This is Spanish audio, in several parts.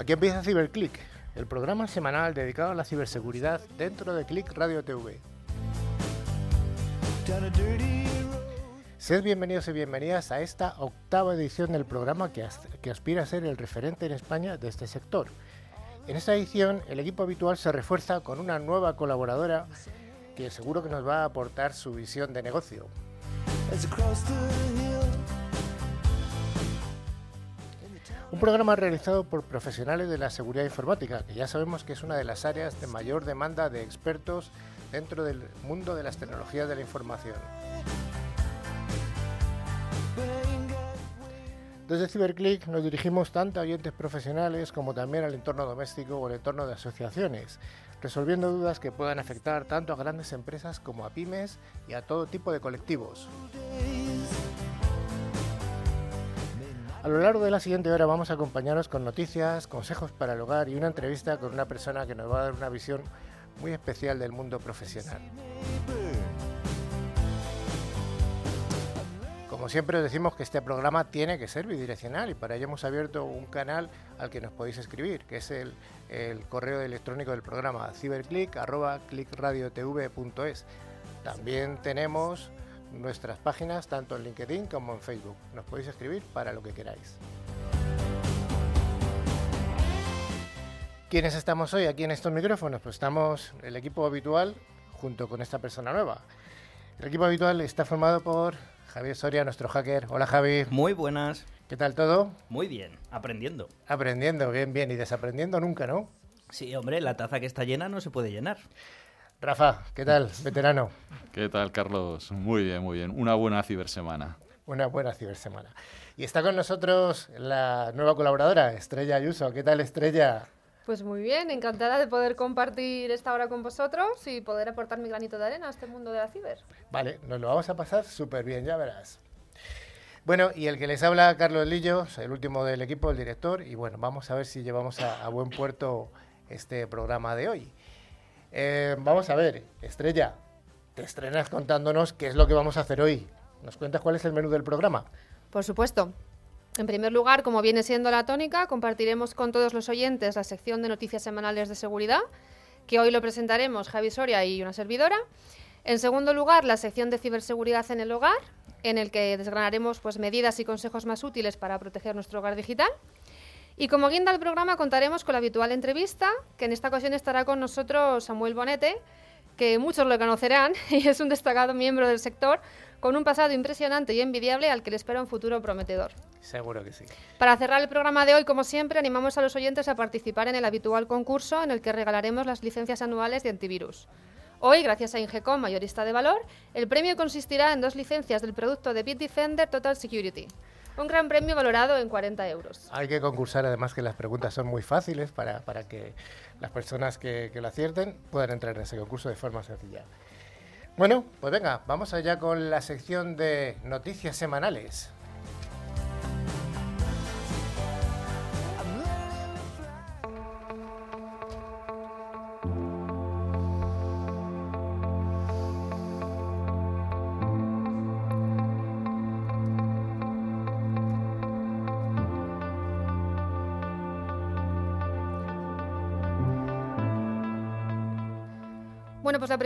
Aquí empieza CiberClick, el programa semanal dedicado a la ciberseguridad dentro de Click Radio TV. Sed bienvenidos y bienvenidas a esta octava edición del programa que, que aspira a ser el referente en España de este sector. En esta edición, el equipo habitual se refuerza con una nueva colaboradora que seguro que nos va a aportar su visión de negocio. Un programa realizado por profesionales de la seguridad informática, que ya sabemos que es una de las áreas de mayor demanda de expertos dentro del mundo de las tecnologías de la información. Desde CiberClick nos dirigimos tanto a oyentes profesionales como también al entorno doméstico o al entorno de asociaciones, resolviendo dudas que puedan afectar tanto a grandes empresas como a pymes y a todo tipo de colectivos. A lo largo de la siguiente hora vamos a acompañaros con noticias, consejos para el hogar y una entrevista con una persona que nos va a dar una visión muy especial del mundo profesional. Como siempre os decimos que este programa tiene que ser bidireccional y para ello hemos abierto un canal al que nos podéis escribir, que es el, correo electrónico del programa ciberclick.clickradiotv.es. También tenemos nuestras páginas tanto en LinkedIn como en Facebook. Nos podéis escribir para lo que queráis. ¿Quiénes estamos hoy aquí en estos micrófonos? Pues estamos el equipo habitual junto con esta persona nueva. El equipo habitual está formado por Javier Soria, nuestro hacker. Hola Javi. Muy buenas. ¿Qué tal todo? Muy bien, aprendiendo. Aprendiendo, bien, bien. Y desaprendiendo nunca, ¿no? Sí, hombre, la taza que está llena no se puede llenar. Rafa, ¿qué tal, veterano? ¿Qué tal, Carlos? Muy bien, muy bien. Una buena cibersemana. Una buena cibersemana. Y está con nosotros la nueva colaboradora, Estrella Ayuso. ¿Qué tal, Estrella? Pues muy bien, encantada de poder compartir esta hora con vosotros y poder aportar mi granito de arena a este mundo de la ciber. Vale, nos lo vamos a pasar súper bien, ya verás. Bueno, y el que les habla, Carlos Lillo, el último del equipo, el director, y bueno, vamos a ver si llevamos a buen puerto este programa de hoy. Eh, vamos a ver, Estrella, te estrenas contándonos qué es lo que vamos a hacer hoy. ¿Nos cuentas cuál es el menú del programa? Por supuesto. En primer lugar, como viene siendo la tónica, compartiremos con todos los oyentes la sección de noticias semanales de seguridad, que hoy lo presentaremos Javi Soria y una servidora. En segundo lugar, la sección de ciberseguridad en el hogar, en el que desgranaremos pues, medidas y consejos más útiles para proteger nuestro hogar digital. Y como guinda del programa contaremos con la habitual entrevista, que en esta ocasión estará con nosotros Samuel Bonete, que muchos lo conocerán y es un destacado miembro del sector con un pasado impresionante y envidiable al que le espera un futuro prometedor. Seguro que sí. Para cerrar el programa de hoy, como siempre, animamos a los oyentes a participar en el habitual concurso en el que regalaremos las licencias anuales de antivirus. Hoy, gracias a Ingecom, mayorista de valor, el premio consistirá en dos licencias del producto de Bitdefender Total Security. Un gran premio valorado en 40 euros. Hay que concursar, además que las preguntas son muy fáciles para, para que las personas que, que lo acierten puedan entrar en ese concurso de forma sencilla. Bueno, pues venga, vamos allá con la sección de noticias semanales.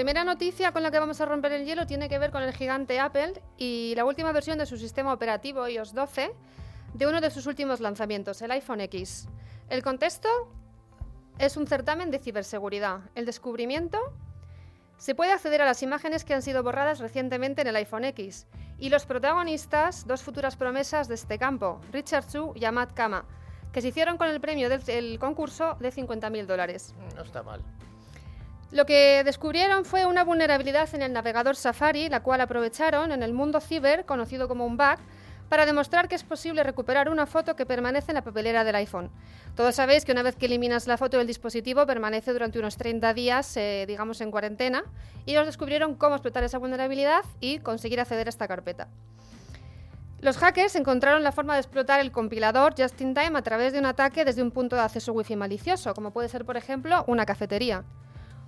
Primera noticia con la que vamos a romper el hielo tiene que ver con el gigante Apple y la última versión de su sistema operativo iOS 12 de uno de sus últimos lanzamientos, el iPhone X. El contexto es un certamen de ciberseguridad. El descubrimiento se puede acceder a las imágenes que han sido borradas recientemente en el iPhone X y los protagonistas, dos futuras promesas de este campo, Richard Chu y Ahmad Kama, que se hicieron con el premio del concurso de 50.000 dólares. No está mal. Lo que descubrieron fue una vulnerabilidad en el navegador Safari, la cual aprovecharon en el mundo ciber, conocido como un bug, para demostrar que es posible recuperar una foto que permanece en la papelera del iPhone. Todos sabéis que una vez que eliminas la foto del dispositivo permanece durante unos 30 días, eh, digamos, en cuarentena, y ellos descubrieron cómo explotar esa vulnerabilidad y conseguir acceder a esta carpeta. Los hackers encontraron la forma de explotar el compilador just in time a través de un ataque desde un punto de acceso wifi malicioso, como puede ser, por ejemplo, una cafetería.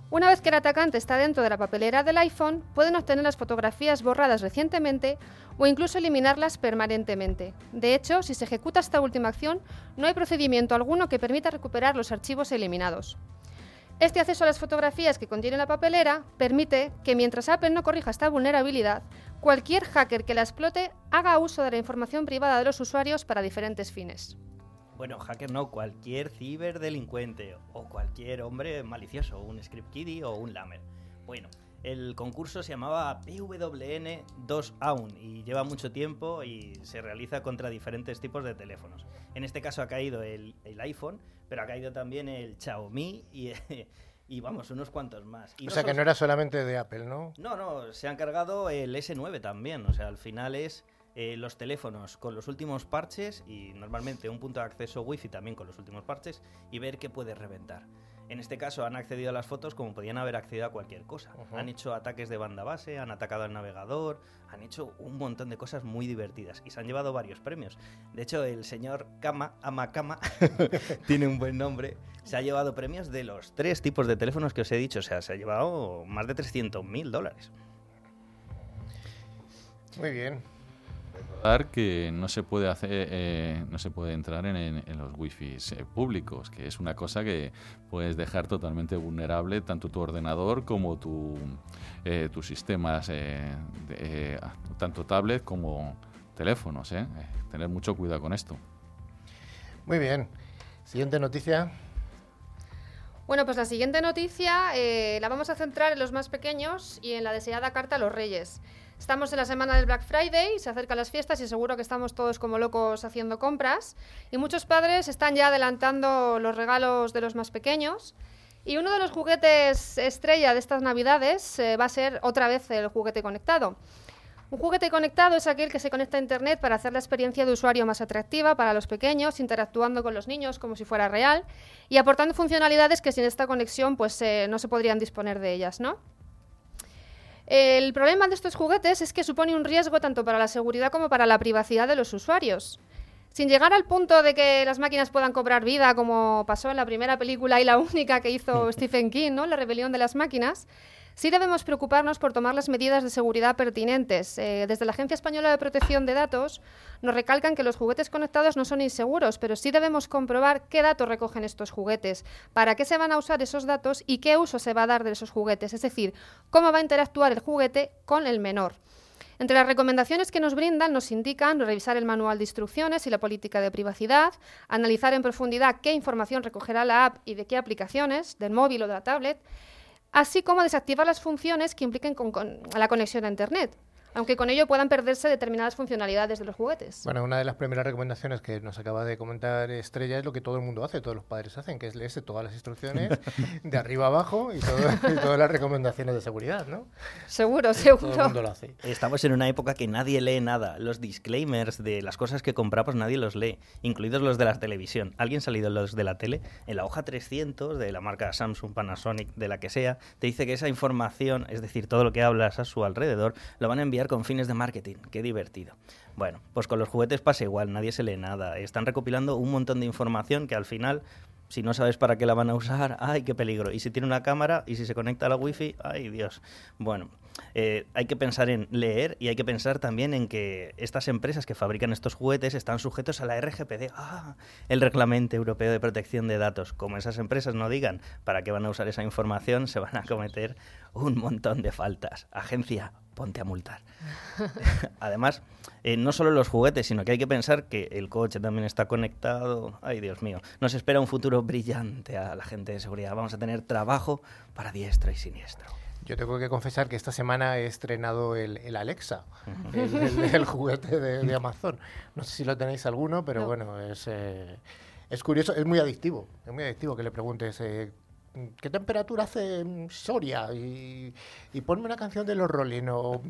Una vez que el atacante está dentro de la papelera del iPhone, pueden obtener las fotografías borradas recientemente o incluso eliminarlas permanentemente. De hecho, si se ejecuta esta última acción, no hay procedimiento alguno que permita recuperar los archivos eliminados. Este acceso a las fotografías que contiene la papelera permite que mientras Apple no corrija esta vulnerabilidad, cualquier hacker que la explote haga uso de la información privada de los usuarios para diferentes fines. Bueno, hacker no, cualquier ciberdelincuente o cualquier hombre malicioso, un script kiddie o un lamer. Bueno, el concurso se llamaba PWN 2 Aun y lleva mucho tiempo y se realiza contra diferentes tipos de teléfonos. En este caso ha caído el, el iPhone, pero ha caído también el Xiaomi y, y vamos, unos cuantos más. Y O no sea que no era solamente de Apple, ¿no? no, no, se han cargado el S9 también. O sea, al final es eh, los teléfonos con los últimos parches y normalmente un punto de acceso wifi también con los últimos parches y ver qué puede reventar. En este caso han accedido a las fotos como podían haber accedido a cualquier cosa. Han hecho ataques de banda base, han atacado al navegador, han hecho un montón de cosas muy divertidas y se han llevado varios premios. De hecho, el señor Kama, Ama Kama, tiene un buen nombre, se ha llevado premios de los tres tipos de teléfonos que os he dicho. O sea, se ha llevado más de 300 mil dólares. Muy bien. Recordar que no se puede hacer, eh, no se puede entrar en, en- en los wifi públicos, que es una cosa que puedes dejar totalmente vulnerable tanto tu ordenador como tu, eh, tus sistemas, eh, de- eh, tanto tablet como teléfonos. eh. Eh, Tener mucho cuidado con esto. Muy bien. Siguiente noticia. Bueno, pues la siguiente noticia eh, la vamos a centrar en los más pequeños y en la deseada carta a los reyes. Estamos en la semana del Black Friday, se acercan las fiestas y seguro que estamos todos como locos haciendo compras. Y muchos padres están ya adelantando los regalos de los más pequeños. Y uno de los juguetes estrella de estas navidades eh, va a ser otra vez el juguete conectado. Un juguete conectado es aquel que se conecta a Internet para hacer la experiencia de usuario más atractiva para los pequeños, interactuando con los niños como si fuera real y aportando funcionalidades que sin esta conexión pues eh, no se podrían disponer de ellas, ¿no? El problema de estos juguetes es que supone un riesgo tanto para la seguridad como para la privacidad de los usuarios. Sin llegar al punto de que las máquinas puedan cobrar vida, como pasó en la primera película y la única que hizo Stephen King, ¿no? La rebelión de las máquinas, sí debemos preocuparnos por tomar las medidas de seguridad pertinentes. Eh, desde la Agencia Española de Protección de Datos nos recalcan que los juguetes conectados no son inseguros, pero sí debemos comprobar qué datos recogen estos juguetes, para qué se van a usar esos datos y qué uso se va a dar de esos juguetes, es decir, cómo va a interactuar el juguete con el menor. Entre las recomendaciones que nos brindan nos indican revisar el manual de instrucciones y la política de privacidad, analizar en profundidad qué información recogerá la app y de qué aplicaciones, del móvil o de la tablet, así como desactivar las funciones que impliquen con- la conexión a Internet, aunque con ello puedan perderse determinadas funcionalidades de los juguetes. Bueno, una de las primeras recomendaciones que nos acaba de comentar Estrella es lo que todo el mundo hace, todos los padres hacen, que es leerse todas las instrucciones de arriba abajo y, todo- y todas las recomendaciones de seguridad, ¿no? Seguro, Todo el seguro. mundo lo hace. Estamos en una época que nadie lee nada. Los disclaimers de las cosas que compramos nadie los lee, incluidos los de la televisión. ¿Alguien ha salido los de la tele? En la hoja 300 de la marca Samsung, Panasonic, de la que sea, te dice que esa información, es decir, todo lo que hablas a su alrededor, lo van a enviar con fines de marketing. Qué divertido. Bueno, pues con los juguetes pasa igual, nadie se lee nada. Están recopilando un montón de información que al final si no sabes para qué la van a usar, ¡ay, qué peligro! Y si tiene una cámara y si se conecta a la wifi, ¡ay, Dios! Bueno, eh, hay que pensar en leer y hay que pensar también en que estas empresas que fabrican estos juguetes están sujetos a la RGPD, ¡ah! el Reglamento Europeo de Protección de Datos. Como esas empresas no digan para qué van a usar esa información, se van a cometer un montón de faltas. Agencia, ponte a multar. Además, eh, no solo los juguetes, sino que hay que pensar que el coche también está conectado. Ay, Dios mío. Nos espera un futuro brillante a la gente de seguridad. Vamos a tener trabajo para diestro y siniestro. Yo tengo que confesar que esta semana he estrenado el, el Alexa, el, el- el juguete de, de Amazon. No sé si lo tenéis alguno, pero No. bueno, es, eh, es curioso, es muy adictivo. Es muy adictivo que le preguntes eh, qué temperatura hace en Soria y, y ponme una canción de los Rolling o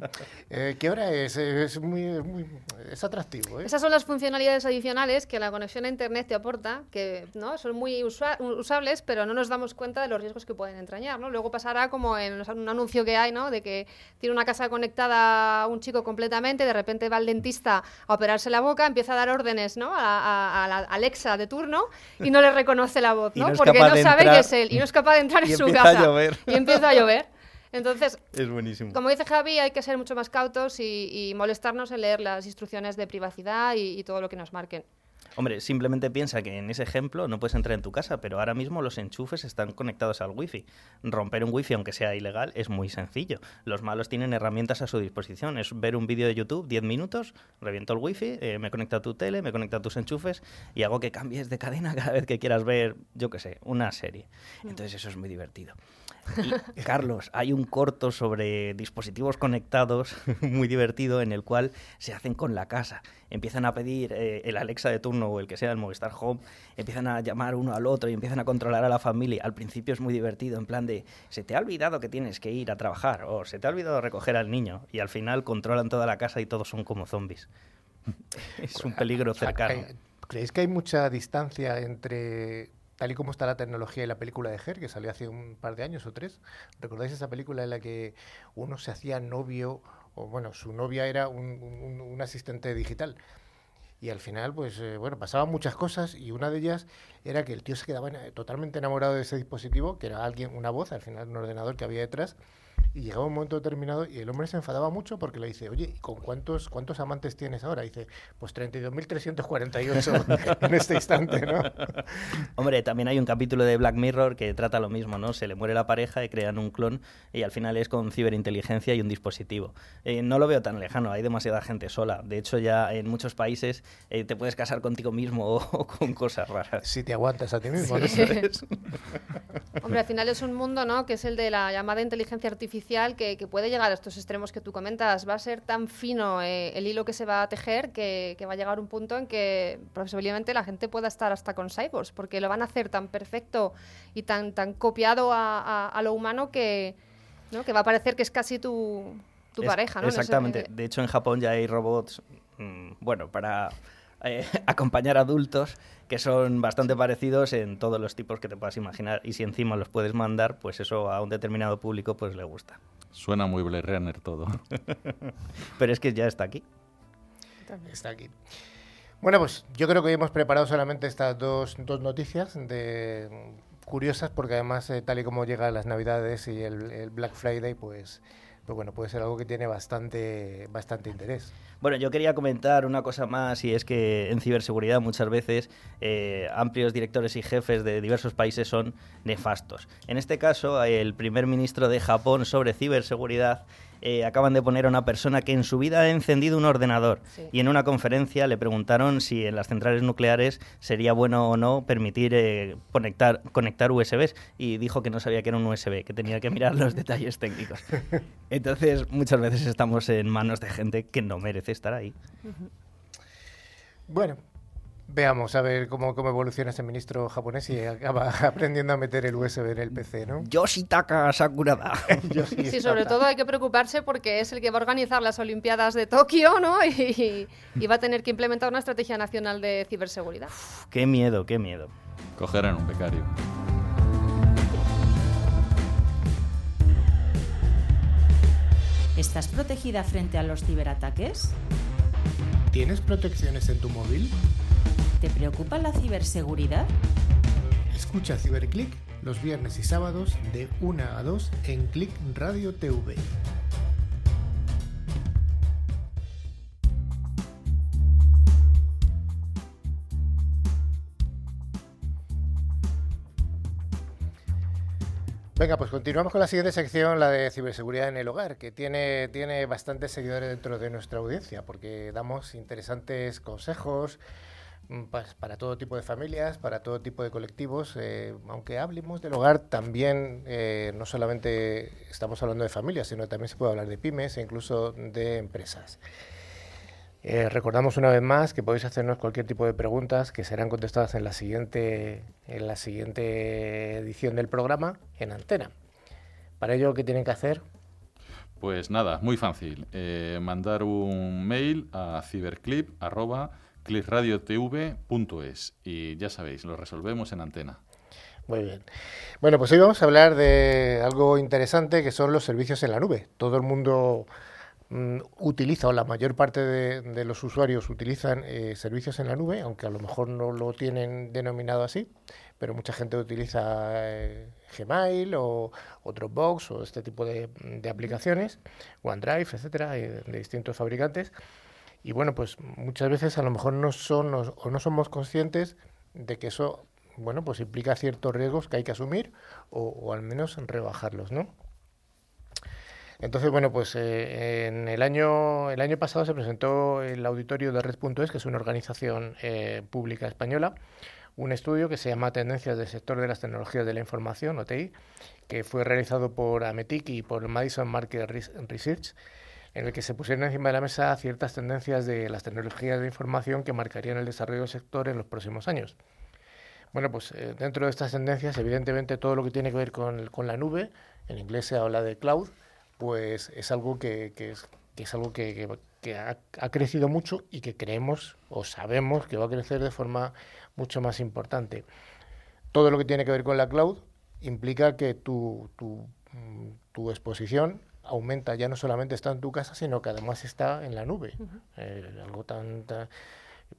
eh, qué hora es. Es muy, es muy- es atractivo. ¿eh? Esas son las funcionalidades adicionales que la conexión a Internet te aporta, que ¿no? son muy usables, pero no nos damos cuenta de los riesgos que pueden entrañar. ¿no? Luego pasará como en un anuncio que hay, ¿no? de que tiene una casa conectada a un chico completamente, de repente va al dentista a operarse la boca, empieza a dar órdenes ¿no? a, a- a la Alexa de turno y no le reconoce la voz, ¿no? porque no sabe entrar. que es él y no es capaz de entrar en Y su empieza casa. a llover. Y empieza a llover. Entonces, Es buenísimo. como dice Javi, hay que ser mucho más cautos y, y molestarnos en leer las instrucciones de privacidad y, y todo lo que nos marquen. Hombre, simplemente piensa que en ese ejemplo no puedes entrar en tu casa, pero ahora mismo los enchufes están conectados al wifi. Romper un wifi, aunque sea ilegal, es muy sencillo. Los malos tienen herramientas a su disposición. Es ver un vídeo de YouTube, 10 minutos, reviento el wifi, eh, me conecto a tu tele, me conecto a tus enchufes y hago que cambies de cadena cada vez que quieras ver, yo qué sé, una serie. Entonces eso es muy divertido. Y, Carlos, hay un corto sobre dispositivos conectados muy divertido en el cual se hacen con la casa. Empiezan a pedir eh, el Alexa de turno o el que sea, el Movistar Home, empiezan a llamar uno al otro y empiezan a controlar a la familia. Al principio es muy divertido, en plan de, se te ha olvidado que tienes que ir a trabajar o se te ha olvidado recoger al niño. Y al final controlan toda la casa y todos son como zombies. es un peligro cercano. ¿Creéis que hay mucha distancia entre tal y como está la tecnología y la película de Her, que salió hace un par de años o tres? ¿Recordáis esa película en la que uno se hacía novio, o bueno, su novia era un, asistente digital? Y al final, pues eh, bueno, pasaban muchas cosas y una de ellas era que el tío se quedaba totalmente enamorado de ese dispositivo, que era alguien, una voz, al final un ordenador que había detrás, y llegaba un momento determinado y el hombre se enfadaba mucho porque le dice, oye, ¿y con cuántos, cuántos amantes tienes ahora? Y dice, pues 32.348 en este instante, ¿no? Hombre, también hay un capítulo de Black Mirror que trata lo mismo, ¿no? Se le muere la pareja y crean un clon y al final es con ciberinteligencia y un dispositivo. Eh, no lo veo tan lejano, hay demasiada gente sola. De hecho, ya en muchos países eh, te puedes casar contigo mismo o, o con cosas raras. Si te aguantas a ti mismo, ¿no? Eso es. Hombre, al final es un mundo, ¿no? Que es el de la llamada inteligencia artificial que, que puede llegar a estos extremos que tú comentas. Va a ser tan fino eh, el hilo que se va a tejer que, que va a llegar un punto en que posiblemente la gente pueda estar hasta con cyborgs, porque lo van a hacer tan perfecto y tan, tan copiado a, a- a lo humano que, ¿no? que va a parecer que es casi tu, tu Es- pareja, ¿no? Exactamente. De hecho, en Japón ya hay robots, mm, bueno, para eh, acompañar adultos que son bastante parecidos en todos los tipos que te puedas imaginar. Y si encima los puedes mandar, pues eso a un determinado público pues le gusta. Suena muy Blade Runner todo. Pero es que ya está aquí. Está aquí. Bueno, pues yo creo que hoy hemos preparado solamente estas dos, dos noticias de curiosas, porque además, eh, tal y como llegan las Navidades y el, el Black Friday, pues, pues bueno, puede ser algo que tiene bastante, bastante interés. Bueno, yo quería comentar una cosa más y es que en ciberseguridad muchas veces eh, amplios directores y jefes de diversos países son nefastos. En este caso, el primer ministro de Japón sobre ciberseguridad eh, acaban de poner a una persona que en su vida ha encendido un ordenador Sí. y en una conferencia le preguntaron si en las centrales nucleares sería bueno o no permitir eh, conectar, conectar USBs y dijo que no sabía que era un USB, que tenía que mirar los detalles técnicos. Entonces, muchas veces estamos en manos de gente que no merece estar ahí. Bueno, veamos a ver cómo, cómo evoluciona ese ministro japonés y acaba aprendiendo a meter el USB en el PC, ¿no? Yoshitaka Sakurada. Yo sí, sobre todo hay que preocuparse porque es el que va a organizar las Olimpiadas de Tokio, ¿no? Y, y va a tener que implementar una estrategia nacional de ciberseguridad. qué miedo, qué miedo. Cogerán un becario. ¿Estás protegida frente a los ciberataques? ¿Tienes protecciones en tu móvil? ¿Te preocupa la ciberseguridad? Escucha Ciberclick los viernes y sábados de 1 a 2 en Click Radio TV. Venga, pues continuamos con la siguiente sección, la de ciberseguridad en el hogar, que tiene, tiene bastantes seguidores dentro de nuestra audiencia, porque damos interesantes consejos, mm, pas- para todo tipo de familias, para todo tipo de colectivos. eh, aunque hablemos del hogar, también eh, no solamente estamos hablando de familias, sino también se puede hablar de pymes e incluso de empresas. Eh, recordamos una vez más que podéis hacernos cualquier tipo de preguntas que serán contestadas en la siguiente, en la siguiente edición del programa en antena. Para ello, ¿qué tienen que hacer? Pues nada, muy fácil. Mandar un mail a ciberclip.clipradiotv.es y ya sabéis, lo resolvemos en antena. Muy bien. Bueno, pues hoy vamos a hablar de algo interesante que son los servicios en la nube. Todo el mundo mm, utiliza, o la mayor parte de, los usuarios utilizan eh, servicios en la nube, aunque a lo mejor no lo tienen denominado así. pero mucha gente utiliza eh, Gmail o, Dropbox o este tipo de, de aplicaciones, OneDrive, etcétera, eh, de distintos fabricantes. Y bueno, pues muchas veces a lo mejor no son o no somos conscientes de que eso, bueno, pues implica ciertos riesgos que hay que asumir o, al menos rebajarlos, ¿no? Entonces, bueno, pues eh, en el año, el año pasado se presentó el auditorio de Red.es, que es una organización eh, pública española, un estudio que se llama Tendencias del sector de las tecnologías de la información, OTI, que fue realizado por Ametic y por Madison Market Res- Research, en el que se pusieron encima de la mesa ciertas tendencias de las tecnologías de información que marcarían el desarrollo del sector en los próximos años. Bueno, pues eh, dentro de estas tendencias, evidentemente todo lo que tiene que ver con, con la nube, en inglés se habla de cloud, pues es algo que, es, algo que ha, ha crecido mucho y que creemos o sabemos que va a crecer de forma mucho más importante. Todo lo que tiene que ver con la cloud implica que tu, tu, mm, tu exposición aumenta, ya no solamente está en tu casa, sino que además está en la nube. Eh, algo tan, tan-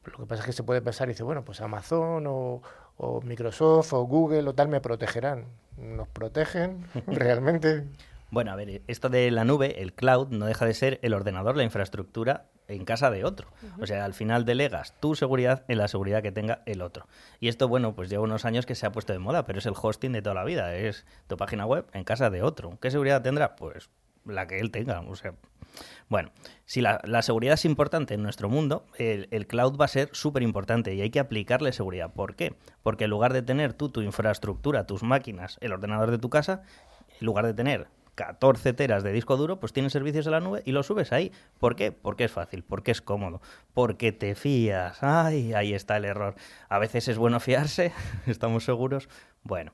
Lo que pasa es que se puede pensar y dice, bueno, pues Amazon o, o Microsoft o Google o tal me protegerán. ¿Nos protegen realmente? Bueno, a ver, esto de la nube, el cloud, no deja de ser el ordenador, la infraestructura en casa de otro. O sea, al final delegas tu seguridad en la seguridad que tenga el otro. Y esto, bueno, pues lleva unos años que se ha puesto de moda, pero es el hosting de toda la vida. Es tu página web en casa de otro. ¿Qué seguridad tendrá? Pues la que él tenga. O sea, bueno, si la, seguridad es importante en nuestro mundo, el, el cloud va a ser súper importante y hay que aplicarle seguridad. ¿Por qué? Porque en lugar de tener tú tu infraestructura, tus máquinas, el ordenador de tu casa, en lugar de tener 14 teras de disco duro, pues tienes servicios en la nube y lo subes ahí. ¿Por qué? Porque es fácil, porque es cómodo, porque te fías. Ay, ahí está el error. A veces es bueno fiarse, estamos seguros. Bueno,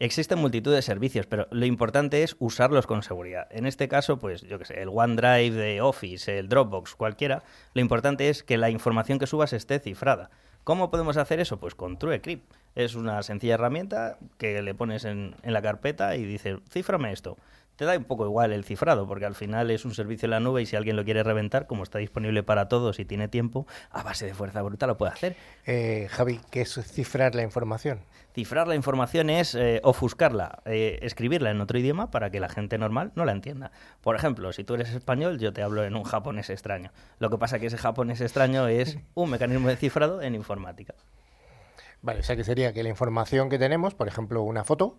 existen multitud de servicios, pero lo importante es usarlos con seguridad. En este caso, pues yo que sé, el OneDrive de Office, el Dropbox, cualquiera, lo importante es que la información que subas esté cifrada. ¿Cómo podemos hacer eso? Pues con TrueCrypt. Es una sencilla herramienta que le pones en, en la carpeta y dices, cíframe esto. Te da un poco igual el cifrado, porque al final es un servicio en la nube y si alguien lo quiere reventar, como está disponible para todos y tiene tiempo, a base de fuerza bruta lo puede hacer. Eh, Javi, ¿qué es cifrar la información? Cifrar la información es eh, ofuscarla, eh, escribirla en otro idioma para que la gente normal no la entienda. Por ejemplo, si tú eres español, yo te hablo en un japonés extraño. Lo que pasa que ese japonés extraño es un mecanismo de cifrado en informática. Vale, o sea que sería que la información que tenemos, por ejemplo, una foto,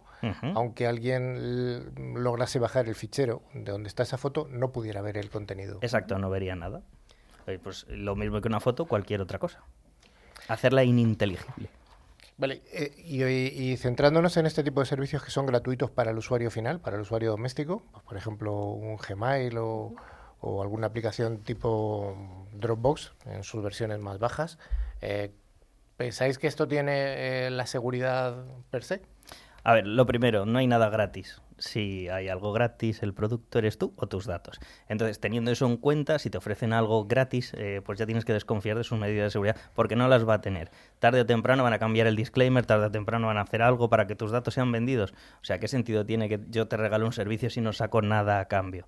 aunque alguien lograse bajar el fichero de donde está esa foto, no pudiera ver el contenido. Exacto, no vería nada. Pues lo mismo que una foto, cualquier otra cosa. Hacerla ininteligible. Vale, eh, y, y centrándonos en este tipo de servicios que son gratuitos para el usuario final, para el usuario doméstico, pues, por ejemplo, un Gmail o, o alguna aplicación tipo Dropbox en sus versiones más bajas, eh, ¿pensáis que esto tiene eh, la seguridad per se? A ver, lo primero, no hay nada gratis. Si hay algo gratis, el producto eres tú o tus datos. Entonces, teniendo eso en cuenta, si te ofrecen algo gratis, eh, pues ya tienes que desconfiar de sus medidas de seguridad, porque no las va a tener. Tarde o temprano van a cambiar el disclaimer, tarde o temprano van a hacer algo para que tus datos sean vendidos. O sea, ¿qué sentido tiene que yo te regale un servicio si no saco nada a cambio?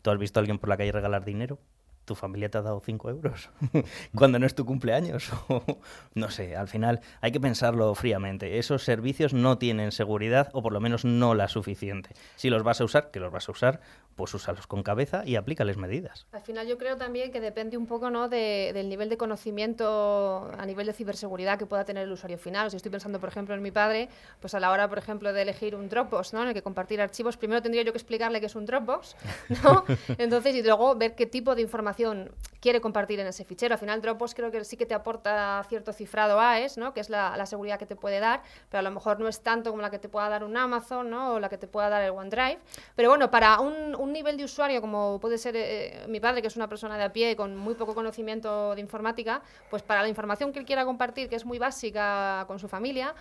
¿Tú has visto a alguien por la calle regalar dinero? ¿Tu familia te ha dado 5 euros? cuando no es tu cumpleaños. no sé, al final hay que pensarlo fríamente. Esos servicios no tienen seguridad o por lo menos no la suficiente. Si los vas a usar, que los vas a usar, pues úsalos con cabeza y aplícales medidas. Al final yo creo también que depende un poco ¿no? de- del nivel de conocimiento a nivel de ciberseguridad que pueda tener el usuario final. Si estoy pensando, por ejemplo, en mi padre, pues a la hora, por ejemplo, de elegir un Dropbox, ¿no? en el que compartir archivos, primero tendría yo que explicarle qué es un Dropbox, ¿no? Entonces, y luego ver qué tipo de información quiere compartir en ese fichero. Al final, Dropbox creo que sí que te aporta cierto cifrado AES, ¿no? que es la, la seguridad que te puede dar, pero a lo mejor no es tanto como la que te pueda dar un Amazon ¿no? o la que te pueda dar el OneDrive. Pero bueno, para un, un nivel de usuario como puede ser eh, mi padre, que es una persona de a pie con muy poco conocimiento de informática, pues para la información que él quiera compartir, que es muy básica con su familia,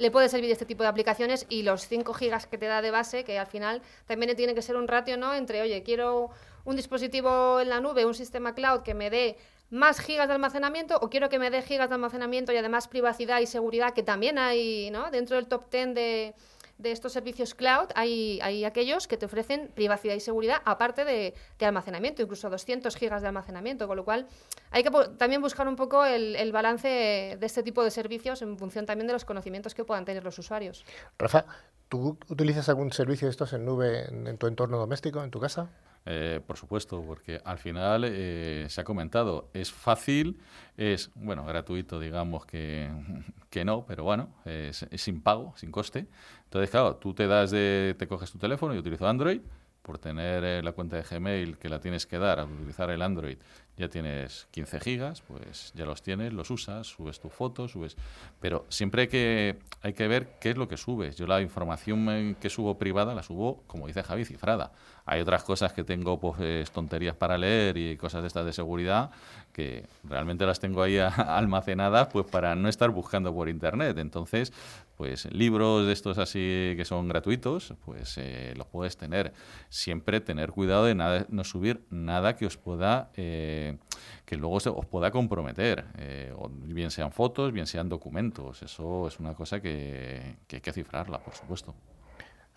le puede servir este tipo de aplicaciones y los 5 gigas que te da de base, que al final también tiene que ser un ratio, ¿no? Entre, oye, quiero un dispositivo en la nube, un sistema cloud que me dé más gigas de almacenamiento o quiero que me dé gigas de almacenamiento y además privacidad y seguridad que también hay, ¿no? Dentro del top 10 de, de estos servicios cloud hay, hay aquellos que te ofrecen privacidad y seguridad aparte de, de almacenamiento, incluso 200 gigas de almacenamiento, con lo cual hay que también buscar un poco el, el, balance de este tipo de servicios en función también de los conocimientos que puedan tener los usuarios. Rafa, ¿tú utilizas algún servicio de estos en nube en, en tu entorno doméstico, en tu casa? Eh, por supuesto, porque al final eh, se ha comentado, es fácil, es, bueno, gratuito, digamos que, que no, pero bueno, es, es, sin pago, sin coste. Entonces, claro, tú te das de, te coges tu teléfono, y utilizo Android, por tener eh, la cuenta de Gmail que la tienes que dar al utilizar el Android, ya tienes 15 gigas, pues ya los tienes, los usas, subes tu foto, subes... Pero siempre hay que, hay que ver qué es lo que subes. Yo la información que subo privada la subo, como dice Javi, cifrada. Hay otras cosas que tengo, pues tonterías para leer y cosas de estas de seguridad que realmente las tengo ahí almacenadas pues para no estar buscando por internet. Entonces, pues libros de estos así que son gratuitos, pues eh, los puedes tener. Siempre tener cuidado de nada, no subir nada que os pueda, eh, que luego se, os pueda comprometer, eh, bien sean fotos, bien sean documentos. Eso es una cosa que, que hay que cifrarla, por supuesto.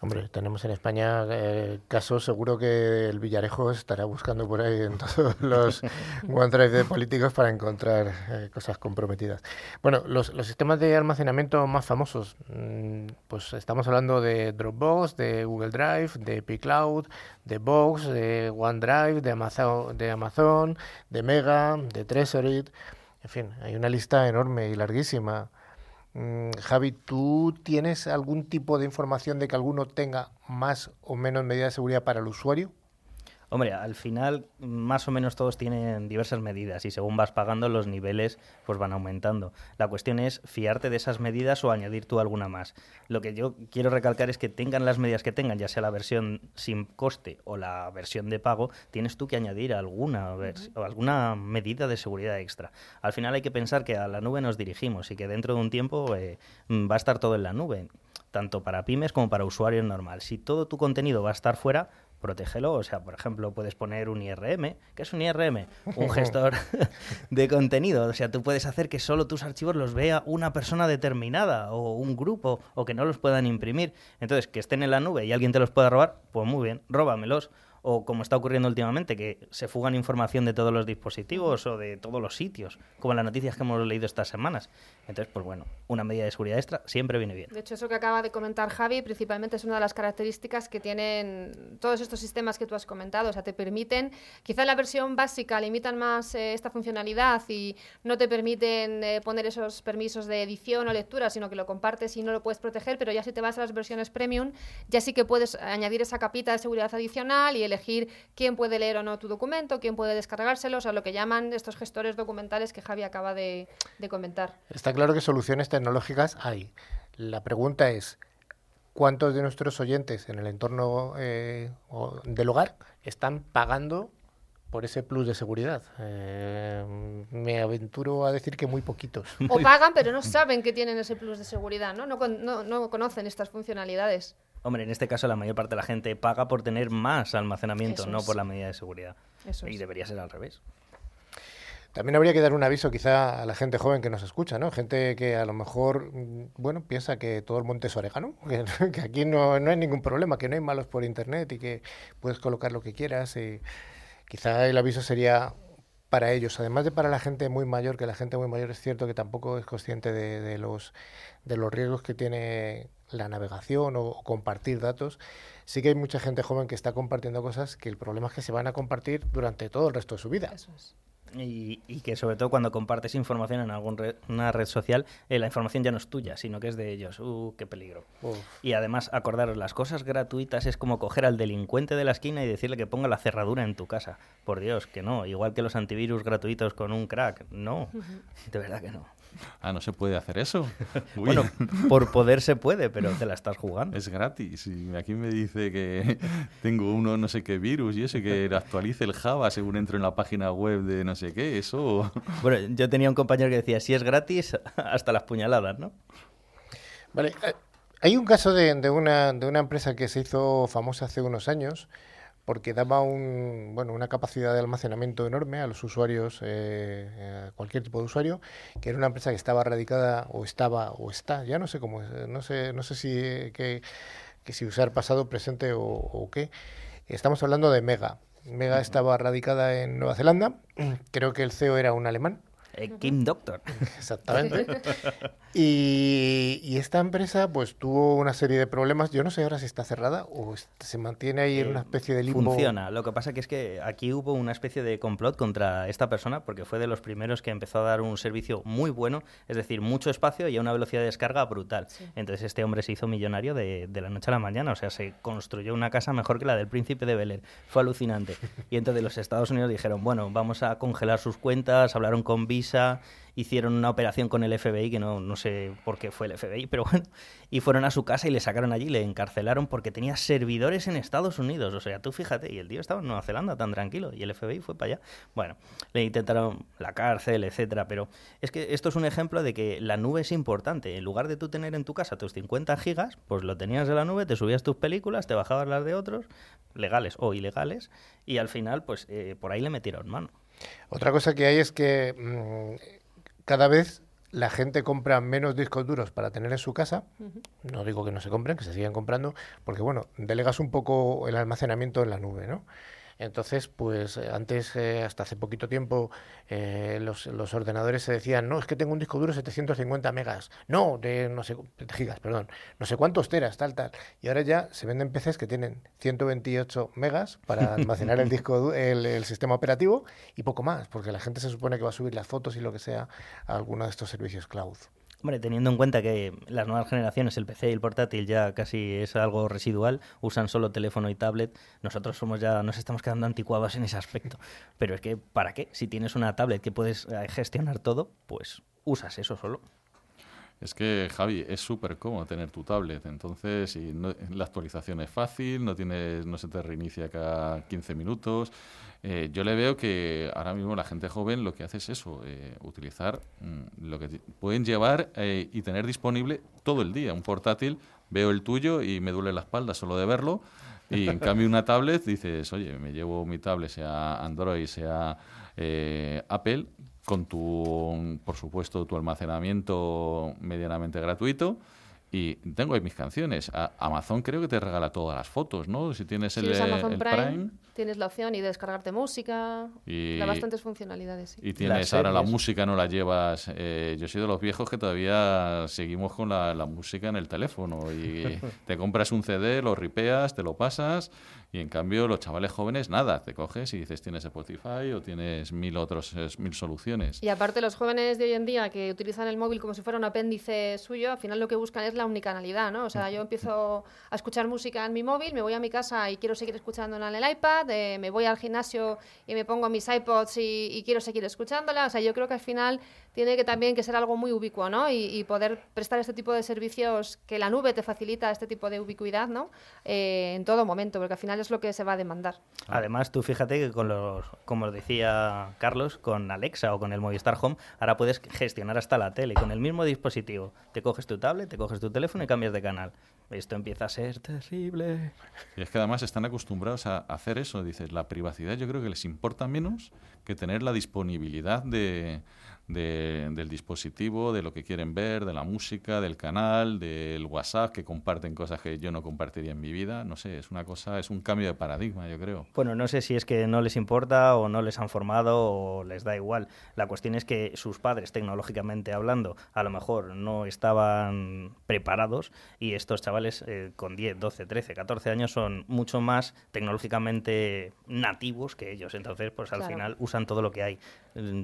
Hombre, tenemos en España eh, casos, seguro que el Villarejo estará buscando por ahí en todos los OneDrive de políticos para encontrar eh, cosas comprometidas. Bueno, los, los, sistemas de almacenamiento más famosos, mmm, pues estamos hablando de Dropbox, de Google Drive, de pCloud, de Box, de OneDrive, de Amazon, de, Amazon, de Mega, de Tresorit, en fin, hay una lista enorme y larguísima. Mm, Javi, ¿tú tienes algún tipo de información de que alguno tenga más o menos medidas de seguridad para el usuario? Hombre, al final más o menos todos tienen diversas medidas y según vas pagando los niveles pues van aumentando. La cuestión es fiarte de esas medidas o añadir tú alguna más. Lo que yo quiero recalcar es que tengan las medidas que tengan, ya sea la versión sin coste o la versión de pago, tienes tú que añadir alguna, o alguna medida de seguridad extra. Al final hay que pensar que a la nube nos dirigimos y que dentro de un tiempo eh, va a estar todo en la nube tanto para pymes como para usuarios normal. Si todo tu contenido va a estar fuera, protégelo. O sea, por ejemplo, puedes poner un IRM. ¿Qué es un IRM? Un gestor de contenido. O sea, tú puedes hacer que solo tus archivos los vea una persona determinada o un grupo o que no los puedan imprimir. Entonces, que estén en la nube y alguien te los pueda robar, pues muy bien, róbamelos o como está ocurriendo últimamente, que se fugan información de todos los dispositivos o de todos los sitios, como las noticias que hemos leído estas semanas. Entonces, pues bueno, una medida de seguridad extra siempre viene bien. De hecho, eso que acaba de comentar Javi, principalmente es una de las características que tienen todos estos sistemas que tú has comentado. O sea, te permiten, quizá la versión básica limitan más eh, esta funcionalidad y no te permiten eh, poner esos permisos de edición o lectura, sino que lo compartes y no lo puedes proteger, pero ya si te vas a las versiones premium, ya sí que puedes añadir esa capita de seguridad adicional y el elegir quién puede leer o no tu documento, quién puede descargárselo, o sea, lo que llaman estos gestores documentales que Javi acaba de, de comentar. Está claro que soluciones tecnológicas hay. La pregunta es, ¿cuántos de nuestros oyentes en el entorno eh, del hogar están pagando por ese plus de seguridad. Eh, me aventuro a decir que muy poquitos. O pagan, pero no saben que tienen ese plus de seguridad, ¿no? No, no, no conocen estas funcionalidades. Hombre, en este caso la mayor parte de la gente paga por tener más almacenamiento, Eso no es. por la medida de seguridad. Eso y es. debería ser al revés. También habría que dar un aviso quizá a la gente joven que nos escucha, ¿no? Gente que a lo mejor, mm, bueno, piensa que todo el monte es orégano, que, que aquí no, no hay ningún problema, que no hay malos por internet y que puedes colocar lo que quieras. Y quizá el aviso sería para ellos, además de para la gente muy mayor, que la gente muy mayor es cierto que tampoco es consciente de, de los, de los riesgos que tiene la navegación o, o compartir datos. Sí que hay mucha gente joven que está compartiendo cosas que el problema es que se van a compartir durante todo el resto de su vida. Eso es. Y, y que sobre todo cuando compartes información en alguna red social, eh, la información ya no es tuya, sino que es de ellos. ¡Uh, qué peligro! Uf. Y además, acordaros, las cosas gratuitas es como coger al delincuente de la esquina y decirle que ponga la cerradura en tu casa. Por Dios, que no. Igual que los antivirus gratuitos con un crack. No, de verdad que no. Ah, no se puede hacer eso. Uy, Bueno, por poder se puede, pero te la estás jugando. es gratis. Y aquí me dice que tengo uno no sé qué virus y ese que actualice el Java según entro en la página web de no sé qué. Eso. Bueno, yo tenía un compañero que decía, si es gratis, hasta las puñaladas, ¿no? Vale, eh, hay un caso de, de una, de una empresa que se hizo famosa hace unos años porque daba un, bueno, una capacidad de almacenamiento enorme a los usuarios, eh, a cualquier tipo de usuario, que era una empresa que estaba radicada o estaba o está, ya no sé cómo, es, no sé, no sé si que, que si usar pasado, presente o, o qué. Estamos hablando de Mega. Mega estaba radicada en Nueva Zelanda. Creo que el CEO era un alemán. Eh, Kim Doctor. Exactamente. Y, y esta empresa pues tuvo una serie de problemas. Yo no sé ahora si está cerrada o se mantiene ahí en Eh, una especie de limbo. Funciona. Lo que pasa que es que aquí hubo una especie de complot contra esta persona porque fue de los primeros que empezó a dar un servicio muy bueno, es decir, mucho espacio y a una velocidad de descarga brutal. Entonces este hombre se hizo millonario de, de la noche a la mañana, o sea, se construyó una casa mejor que la del príncipe de Bel Air. Fue alucinante. Y entonces los Estados Unidos dijeron, bueno, vamos a congelar sus cuentas, hablaron con Visa, hicieron una operación con el FBI, que no, no sé por qué fue el FBI, pero bueno, y fueron a su casa y le sacaron allí, le encarcelaron porque tenía servidores en Estados Unidos. O sea, tú fíjate, y el tío estaba en Nueva Zelanda tan tranquilo, y el FBI fue para allá. Bueno, le intentaron la cárcel, etcétera, pero es que esto es un ejemplo de que la nube es importante. En lugar de tú tener en tu casa tus 50 gigas, pues lo tenías en la nube, te subías tus películas, te bajabas las de otros, legales o ilegales, y al final, pues eh, por ahí le metieron mano. Otra cosa que hay es que mm, cada vez la gente compra menos discos duros para tener en su casa. No digo que no se compren, que se sigan comprando, porque bueno, delegas un poco el almacenamiento en la nube, ¿no? Entonces, pues eh, antes, eh, hasta hace poquito tiempo, eh, los, los ordenadores se decían, no, es que tengo un disco duro de 750 megas, no, de no sé, de gigas, perdón, no sé cuántos teras, tal, tal. Y ahora ya se venden PCs que tienen 128 megas para almacenar el disco, el, el sistema operativo y poco más, porque la gente se supone que va a subir las fotos y lo que sea a alguno de estos servicios cloud. Hombre, teniendo en cuenta que las nuevas generaciones, el PC y el portátil ya casi es algo residual, usan solo teléfono y tablet, nosotros somos ya, nos estamos quedando anticuados en ese aspecto. Pero es que, ¿para qué? Si tienes una tablet que puedes eh, gestionar todo, pues usas eso solo. Es que, Javi, es súper cómodo tener tu tablet. Entonces, y no- la actualización es fácil, no, tienes, no se te reinicia cada 15 minutos. Eh, yo le veo que ahora mismo la gente joven lo que hace es eso, eh, utilizar mm, lo que pueden llevar eh, y tener disponible todo el día. Un portátil, veo el tuyo y me duele la espalda solo de verlo. Y en cambio una tablet dices, oye, me llevo mi tablet, sea Android, sea Apple, con tu, por supuesto, tu almacenamiento medianamente gratuito. Y tengo ahí mis canciones. A- Amazon creo que te regala todas las fotos, ¿no? Si tienes el, Amazon el Prime, Prime tienes la opción y de descargarte música. Y- Da bastantes funcionalidades. sí. y tienes ahora la música, no la llevas. eh, yo soy de los viejos que todavía seguimos con la, la música en el teléfono. Y te compras un CD, lo ripeas, te lo pasas. Y en cambio, los chavales jóvenes, nada. Te coges y dices, tienes Spotify o tienes mil otros, mil soluciones. Y aparte los jóvenes de hoy en día que utilizan el móvil como si fuera un apéndice suyo, al final lo que buscan es la unicanalidad, ¿no? O sea, yo empiezo a escuchar música en mi móvil, me voy a mi casa y quiero seguir escuchándola en el iPad, eh, me voy al gimnasio y me pongo mis iPods y, y quiero seguir escuchándola. O sea, yo creo que al final tiene que también que ser algo muy ubicuo, ¿no? Y, y poder prestar este tipo de servicios que la nube te facilita este tipo de ubicuidad, ¿no? Eh, en todo momento, porque al final es lo que se va a demandar. Además, tú fíjate que con los, como decía Carlos, con Alexa o con el Movistar Home, ahora puedes gestionar hasta la tele con el mismo dispositivo. Te coges tu tablet, te coges tu teléfono y cambias de canal. Esto empieza a ser terrible. Y es que además están acostumbrados a hacer eso. Dices, la privacidad yo creo que les importa menos que tener la disponibilidad de, de- del dispositivo, de lo que quieren ver, de la música, del canal, del WhatsApp, que comparten cosas que yo no compartiría en mi vida. No sé, es una cosa, es un cambio de paradigma, yo creo. Bueno, no sé si es que no les importa o no les han formado o les da igual. La cuestión es que sus padres, tecnológicamente hablando, a lo mejor no estaban preparados y estos chavales eh, con 10, 12, 13, 14 años son mucho más tecnológicamente nativos que ellos. Entonces, pues al Claro. final usan todo lo que hay,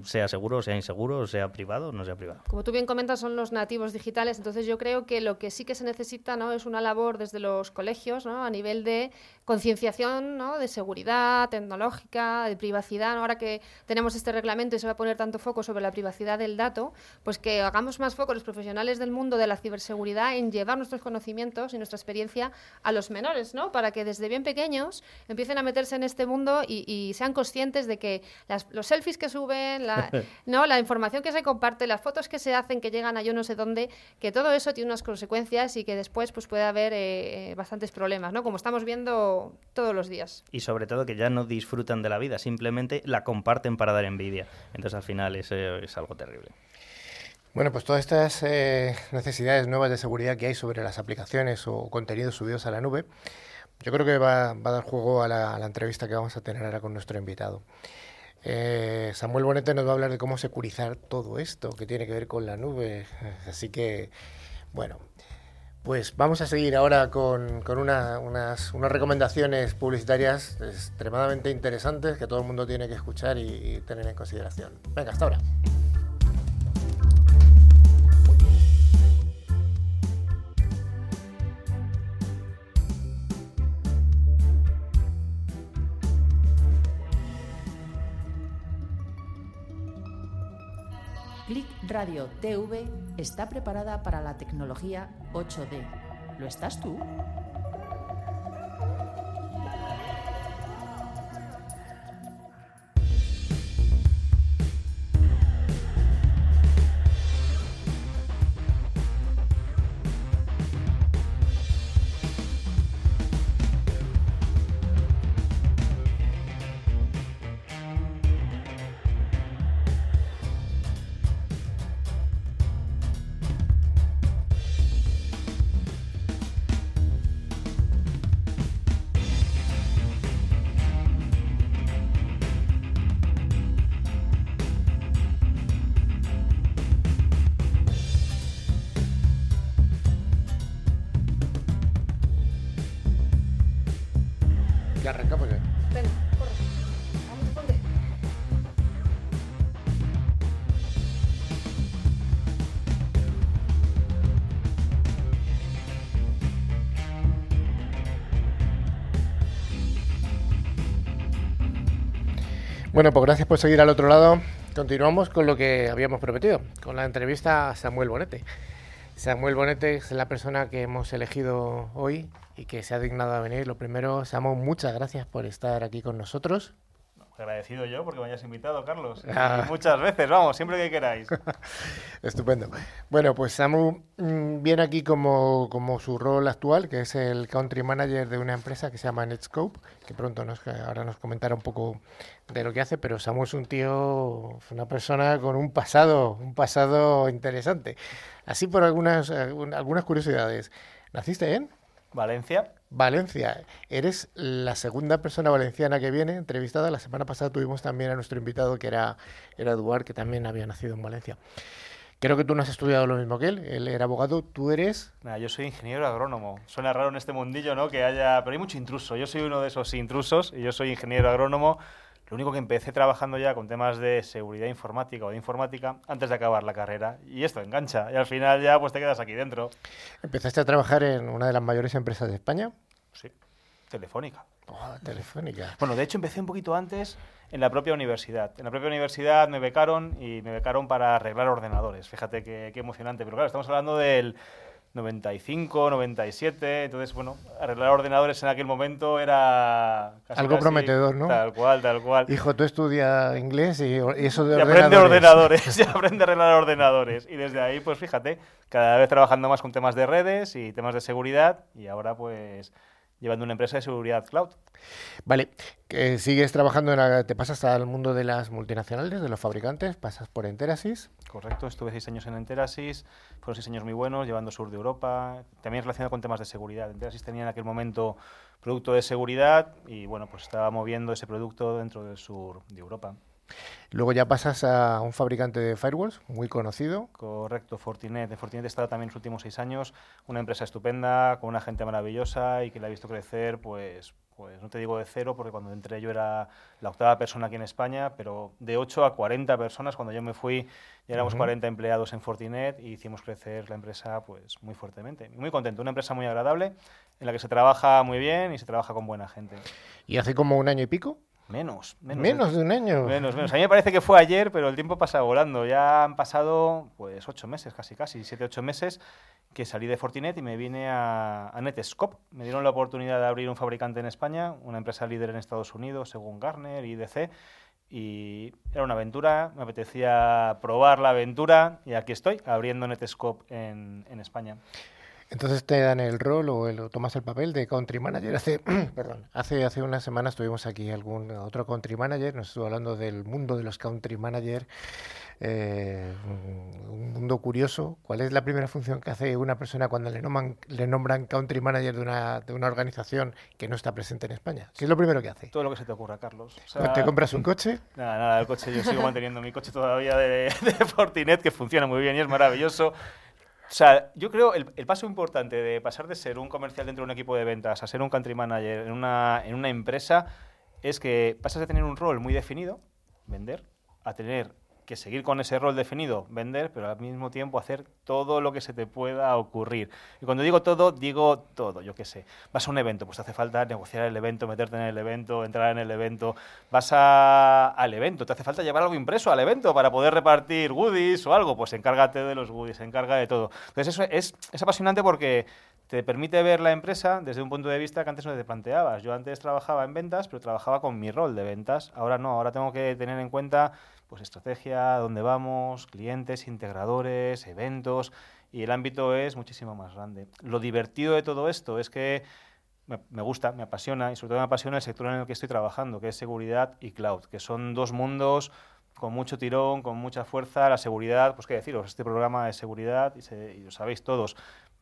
sea seguro, sea inseguro, sea privado, no sea privado. Como tú bien comentas, son los nativos digitales, entonces yo creo que lo que sí que se necesita ¿no? es una labor desde los colegios ¿no? a nivel de concienciación ¿no? de seguridad tecnológica, de privacidad. Ahora que tenemos este reglamento y se va a poner tanto foco sobre la privacidad del dato, pues que hagamos más foco los profesionales del mundo de la ciberseguridad en llevar nuestros conocimientos y nuestra experiencia a los menores, ¿no? para que desde bien pequeños empiecen a meterse en este mundo y, y sean conscientes de que las- los selfies que suben, suben, la, ¿no? la información que se comparte, las fotos que se hacen, que llegan a yo no sé dónde, que todo eso tiene unas consecuencias y que después pues, puede haber eh, bastantes problemas, ¿no? como estamos viendo todos los días. Y sobre todo que ya no disfrutan de la vida, simplemente la comparten para dar envidia. Entonces al final eso es algo terrible. Bueno, pues todas estas eh, necesidades nuevas de seguridad que hay sobre las aplicaciones o contenidos subidos a la nube, yo creo que va, a dar juego a la, entrevista que vamos a tener ahora con nuestro invitado. Eh, Samuel Bonete nos va a hablar de cómo securizar todo esto que tiene que ver con la nube. Así que, bueno, pues vamos a seguir ahora con, unas, recomendaciones publicitarias extremadamente interesantes que todo el mundo tiene que escuchar y tener en consideración. Venga, hasta ahora. Radio TV está preparada para la tecnología 8D. ¿Lo estás tú? Bueno, pues gracias por seguir al otro lado. Continuamos con lo que habíamos prometido, con la entrevista a Samuel Bonete. Samuel Bonete es la persona que hemos elegido hoy y que se ha dignado a venir. Lo primero, Samuel, muchas gracias por estar aquí con nosotros agradecido yo porque me hayas invitado, Carlos. Ah. Muchas veces, vamos, siempre que queráis. Estupendo. Bueno, pues Samu mm, viene aquí como, como, su rol actual, que es el country manager de una empresa que se llama Netscope, que pronto nos, ahora nos comentará un poco de lo que hace, pero Samu es un tío, una persona con un pasado, un pasado interesante. Así por algunas, algunas curiosidades. ¿Naciste en? Valencia. Valencia. Eres la segunda persona valenciana que viene entrevistada. La semana pasada tuvimos también a nuestro invitado que era, era Eduard, que también había nacido en Valencia. Creo que tú no has estudiado lo mismo que él. Él era abogado, tú eres. yo soy ingeniero agrónomo. Suena raro en este mundillo, ¿no? Que haya. Pero hay mucho intruso. Yo soy uno de esos intrusos y yo soy ingeniero agrónomo. Lo único que empecé trabajando ya con temas de seguridad informática o de informática antes de acabar la carrera. Y esto engancha. Y al final ya pues te quedas aquí dentro. ¿Empezaste a trabajar en una de las mayores empresas de España? Sí, Telefónica. Oh, telefónica. Bueno, de hecho empecé un poquito antes en la propia universidad. En la propia universidad me becaron y me becaron para arreglar ordenadores. Fíjate qué, qué emocionante. Pero claro, estamos hablando del 95, 97. Entonces, bueno, arreglar ordenadores en aquel momento era... Algo prometedor, ¿no? Tal cual, tal cual. Hijo, tú estudias inglés y, eso de y aprende ordenadores, y aprende a arreglar ordenadores. Y desde ahí, pues fíjate, cada vez trabajando más con temas de redes y temas de seguridad y ahora pues llevando una empresa de seguridad cloud. Vale, sigues trabajando, en la, te pasas al mundo de las multinacionales, de los fabricantes, pasas por Enterasis. Correcto, estuve seis años en Enterasis, fueron seis años muy buenos, llevando sur de Europa, también relacionado con temas de seguridad. Enterasis tenía en aquel momento producto de seguridad y bueno, pues estaba moviendo ese producto dentro del sur de Europa. Luego ya pasas a un fabricante de firewalls muy conocido. Correcto, Fortinet. En Fortinet he estado también los últimos seis años, una empresa estupenda, con una gente maravillosa y que la he visto crecer, pues, pues no te digo de cero, porque cuando entré yo era la octava persona aquí en España, pero de 8 a 40 personas. Cuando yo me fui, ya éramos 40 empleados en Fortinet y hicimos crecer la empresa pues muy fuertemente. Muy contento, una empresa muy agradable, en la que se trabaja muy bien y se trabaja con buena gente. ¿Y hace como un año y pico? Menos, menos. Menos de un año. Menos, menos. A mí me parece que fue ayer, pero el tiempo pasa volando. Ya han pasado, pues, ocho meses, casi, casi, siete, ocho meses, que salí de Fortinet y me vine a, a, Netscope. Me dieron la oportunidad de abrir un fabricante en España, una empresa líder en Estados Unidos, según Gartner y IDC, y era una aventura, me apetecía probar la aventura y aquí estoy, abriendo Netscope en, en España. Entonces te dan el rol o, el, tomas el papel de country manager. Hace, perdón, hace, hace unas semanas tuvimos aquí algún otro country manager, nos estuvo hablando del mundo de los country manager, eh, un mundo curioso. ¿Cuál es la primera función que hace una persona cuando le nombran, le nombran country manager de una, de una organización que no está presente en España? ¿Qué es lo primero que hace? Todo lo que se te ocurra, Carlos. ¿Te compras un coche? Nada, nada, el coche, yo sigo manteniendo mi coche todavía de, de Fortinet, que funciona muy bien y es maravilloso. O sea, yo creo el, el paso importante de pasar de ser un comercial dentro de un equipo de ventas a ser un country manager en una, en una empresa es que pasas de tener un rol muy definido, vender, a tener que seguir con ese rol definido, vender, pero al mismo tiempo hacer todo lo que se te pueda ocurrir. Y cuando digo todo, digo todo, yo qué sé. Vas a un evento, pues hace falta negociar el evento, meterte en el evento, entrar en el evento. Vas al evento, te hace falta llevar algo impreso al evento para poder repartir goodies o algo, pues encárgate de los goodies, encarga de todo. Entonces eso es, es apasionante porque te permite ver la empresa desde un punto de vista que antes no te planteabas. Yo antes trabajaba en ventas, pero trabajaba con mi rol de ventas. Ahora no, ahora tengo que tener en cuenta pues estrategia, dónde vamos, clientes, integradores, eventos, y el ámbito es muchísimo más grande. Lo divertido de todo esto es que me, gusta, me apasiona, y sobre todo me apasiona el sector en el que estoy trabajando, que es seguridad y cloud, que son dos mundos con mucho tirón, con mucha fuerza. La seguridad, pues qué deciros, este programa es seguridad, y, se, y lo sabéis todos,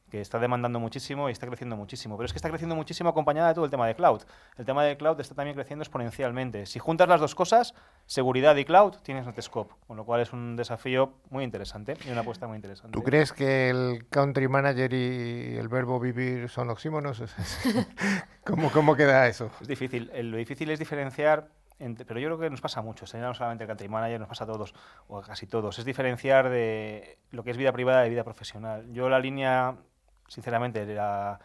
que está demandando muchísimo y está creciendo muchísimo. Pero es que está creciendo muchísimo acompañada de todo el tema de cloud. El tema de cloud está también creciendo exponencialmente. Si juntas las dos cosas, seguridad y cloud, tienes Netscope, con lo cual es un desafío muy interesante y una apuesta muy interesante. ¿Tú crees que el country manager y el verbo vivir son oxímonos? ¿Cómo, ¿Cómo queda eso? Es difícil. Lo difícil es diferenciar entre, pero yo creo que nos pasa mucho, no solamente el country manager, nos pasa a todos, o a casi todos, es diferenciar de lo que es vida privada de vida profesional. Yo la línea sinceramente, era,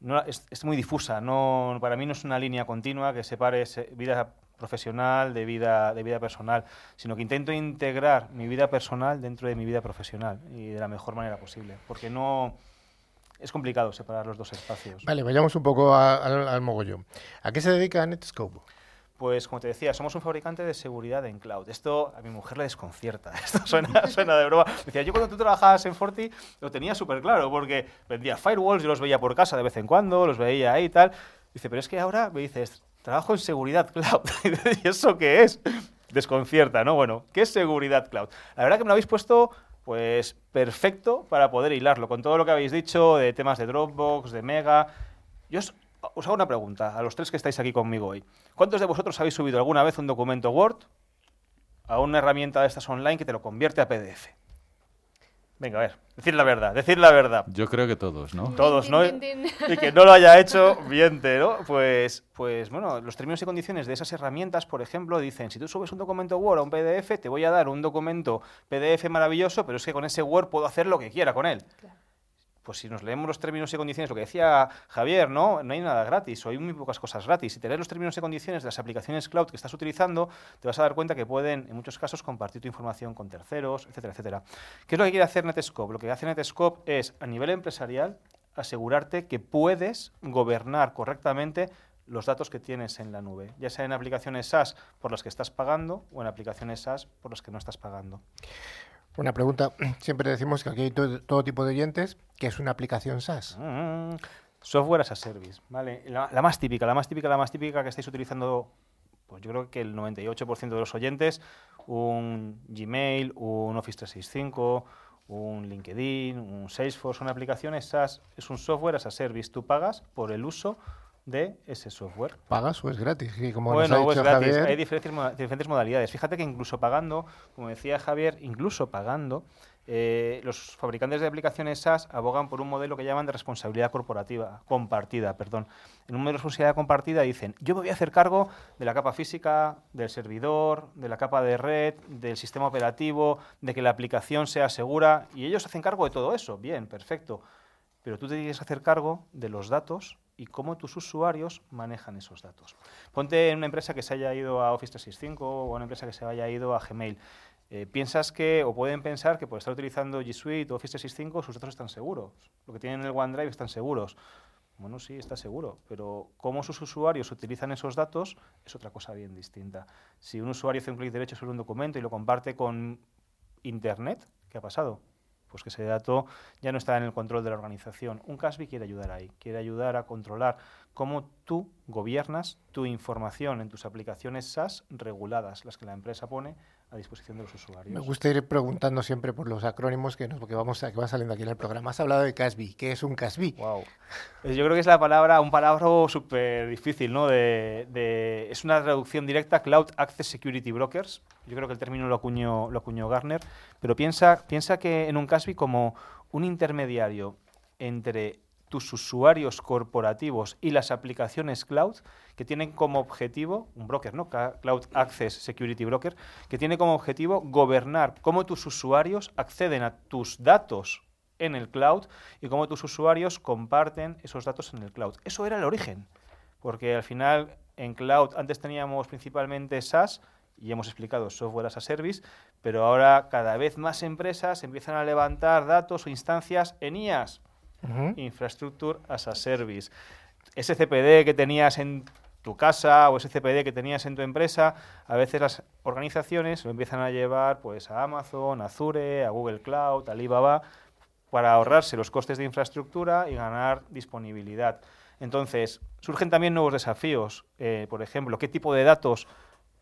no, es, muy difusa. No, para mí no es una línea continua que separe vida profesional de vida, de vida personal, sino que intento integrar mi vida personal dentro de mi vida profesional y de la mejor manera posible, porque no... Es complicado separar los dos espacios. Vale, vayamos un poco al mogollón. ¿A qué se dedica Netscope? Pues como te decía, somos un fabricante de seguridad en cloud. Esto a mi mujer le desconcierta. Esto suena, suena de broma. Decía, yo cuando tú trabajabas en Forti lo tenía súper claro, porque vendía firewalls, yo los veía por casa de vez en cuando, los veía ahí y tal. Dice, pero es que ahora me dices, trabajo en seguridad cloud. ¿Y eso qué es? Desconcierta, ¿no? Bueno, ¿qué es seguridad cloud? La verdad que me lo habéis puesto pues perfecto para poder hilarlo con todo lo que habéis dicho de temas de Dropbox, de Mega. Yo os, os hago una pregunta a los tres que estáis aquí conmigo hoy. ¿Cuántos de vosotros habéis subido alguna vez un documento Word a una herramienta de estas online que te lo convierte a PDF? Venga, a ver, decir la verdad, decir la verdad. Yo creo que todos, ¿no? Todos, ¿no? Y que no lo haya hecho, miente, ¿no? Pues, pues, bueno, los términos y condiciones de esas herramientas, por ejemplo, dicen, si tú subes un documento Word a un PDF, te voy a dar un documento PDF maravilloso, pero es que con ese Word puedo hacer lo que quiera con él. Claro pues si nos leemos los términos y condiciones, lo que decía Javier, ¿no? No hay nada gratis, o hay muy pocas cosas gratis. Si te lees los términos y condiciones de las aplicaciones cloud que estás utilizando, te vas a dar cuenta que pueden, en muchos casos, compartir tu información con terceros, etcétera, etcétera. ¿Qué es lo que quiere hacer Netscope? Lo que hace Netscope es, a nivel empresarial, asegurarte que puedes gobernar correctamente los datos que tienes en la nube, ya sea en aplicaciones SaaS por las que estás pagando o en aplicaciones SaaS por las que no estás pagando. Una pregunta, siempre decimos que aquí hay todo, tipo de oyentes, que es una aplicación SaaS. Mm, software as a service, ¿vale? La, la, más típica, la más típica, la más típica que estáis utilizando, pues yo creo que el 98% de los oyentes, un Gmail, un Office 365, un LinkedIn, un Salesforce, una aplicación SaaS, es un software as a service. Tú pagas por el uso de ese software. ¿Pagas o es gratis? Y como bueno, nos ha es dicho gratis. Javier, Hay diferentes, diferentes modalidades. Fíjate que incluso pagando, como decía Javier, incluso pagando, eh, los fabricantes de aplicaciones SaaS abogan por un modelo que llaman de responsabilidad corporativa, compartida, perdón. En un modelo de responsabilidad compartida dicen, yo me voy a hacer cargo de la capa física, del servidor, de la capa de red, del sistema operativo, de que la aplicación sea segura, y ellos hacen cargo de todo eso. Bien, perfecto. Pero tú te tienes que hacer cargo de los datos y cómo tus usuarios manejan esos datos. Ponte en una empresa que se haya ido a Office 365 o una empresa que se haya ido a Gmail. Eh, piensas que, o pueden pensar que por estar utilizando G Suite o Office 365 sus datos están seguros. Lo que tienen en el OneDrive están seguros. Bueno, sí, está seguro, pero cómo sus usuarios utilizan esos datos es otra cosa bien distinta. Si un usuario hace un clic derecho sobre un documento y lo comparte con Internet, ¿qué ha pasado? Pues que ese dato ya no está en el control de la organización. Un CASBI quiere ayudar ahí, quiere ayudar a controlar cómo tú gobiernas tu información en tus aplicaciones SaaS reguladas, las que la empresa pone a disposición de los usuarios. Me gusta ir preguntando siempre por los acrónimos que, nos, que, vamos a, que va saliendo aquí en el programa. Has hablado de CASBI. ¿Qué es un CASBI? Wow. Yo creo que es la palabra, un palabra súper difícil, ¿no? De, de, es una traducción directa, Cloud Access Security Brokers. Yo creo que el término lo acuñó, lo acuñó Garner. Pero piensa, piensa que en un CASBI como un intermediario entre tus usuarios corporativos y las aplicaciones cloud que tienen como objetivo, un broker, ¿no? Cloud Access Security Broker, que tiene como objetivo gobernar cómo tus usuarios acceden a tus datos en el cloud y cómo tus usuarios comparten esos datos en el cloud. Eso era el origen, porque al final en cloud antes teníamos principalmente SaaS, y hemos explicado software as a service, pero ahora cada vez más empresas empiezan a levantar datos o instancias en IaaS, Infrastructure as a Service. Ese CPD que tenías en tu casa o ese CPD que tenías en tu empresa, a veces las organizaciones lo empiezan a llevar pues a Amazon, Azure, a Google Cloud, a Alibaba, para ahorrarse los costes de infraestructura y ganar disponibilidad. Entonces, surgen también nuevos desafíos. Eh, por ejemplo, ¿qué tipo de datos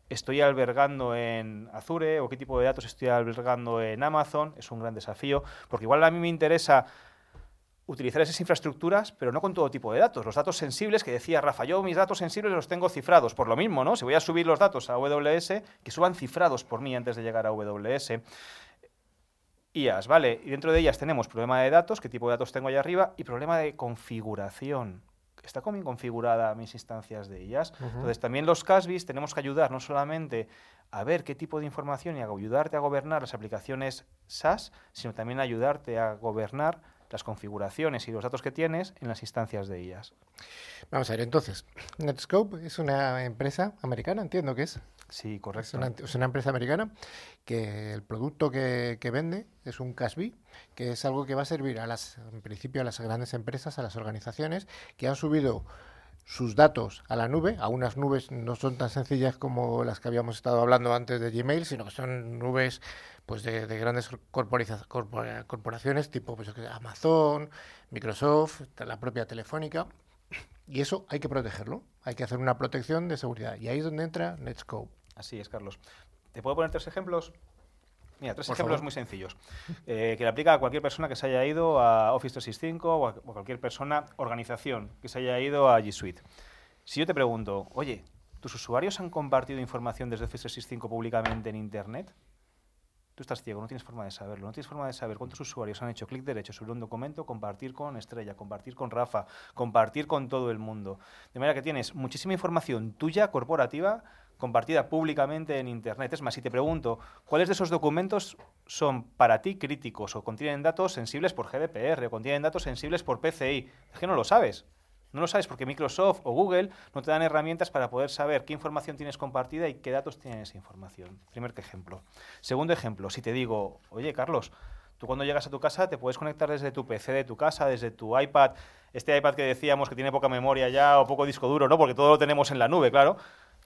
estoy albergando en Azure o qué tipo de datos estoy albergando en Amazon? Es un gran desafío, porque igual a mí me interesa utilizar esas infraestructuras, pero no con todo tipo de datos. Los datos sensibles que decía Rafa, yo mis datos sensibles los tengo cifrados. Por lo mismo, ¿no? Si voy a subir los datos a AWS, que suban cifrados por mí antes de llegar a AWS. IAS, ¿vale? Y dentro de ellas tenemos problema de datos, qué tipo de datos tengo ahí arriba, y problema de configuración. ¿Está bien configurada mis instancias de IAS? Entonces, también los CASBIs tenemos que ayudar no solamente a ver qué tipo de información y a ayudarte a gobernar las aplicaciones SaaS, sino también ayudarte a gobernar las configuraciones y los datos que tienes en las instancias de IAS. Vamos a ver, entonces, Netscope es una empresa americana, entiendo que es. Sí, correcto. Es una, es una empresa americana que el producto que, que, vende es un CASB, que es algo que va a servir a las, en principio a las grandes empresas, a las organizaciones que han subido sus datos a la nube, a unas nubes no son tan sencillas como las que habíamos estado hablando antes de Gmail, sino que son nubes pues de, grandes corporaciones tipo pues, Amazon, Microsoft, la propia Telefónica. Y eso hay que protegerlo, hay que hacer una protección de seguridad. Y ahí es donde entra Netscope. Así es, Carlos. ¿Te puedo poner tres ejemplos? Mira, tres ejemplos muy sencillos, eh, que le aplica a cualquier persona que se haya ido a Office 365 o a, cualquier persona, organización, que se haya ido a G Suite. Si yo te pregunto, oye, ¿tus usuarios han compartido información desde Office 365 públicamente en Internet? Tú estás ciego, no tienes forma de saberlo, no tienes forma de saber cuántos usuarios han hecho clic derecho sobre un documento, compartir con Estrella, compartir con Rafa, compartir con todo el mundo. De manera que tienes muchísima información tuya, corporativa, compartida públicamente en Internet. Es más, si te pregunto, ¿cuáles de esos documentos son para ti críticos o contienen datos sensibles por GDPR o contienen datos sensibles por PCI? Es que no lo sabes. No lo sabes porque Microsoft o Google no te dan herramientas para poder saber qué información tienes compartida y qué datos tiene esa información. Primer ejemplo. Segundo ejemplo, si te digo, oye Carlos, tú cuando llegas a tu casa te puedes conectar desde tu PC de tu casa, desde tu iPad, este iPad que decíamos que tiene poca memoria ya o poco disco duro, ¿no? Porque todo lo tenemos en la nube, claro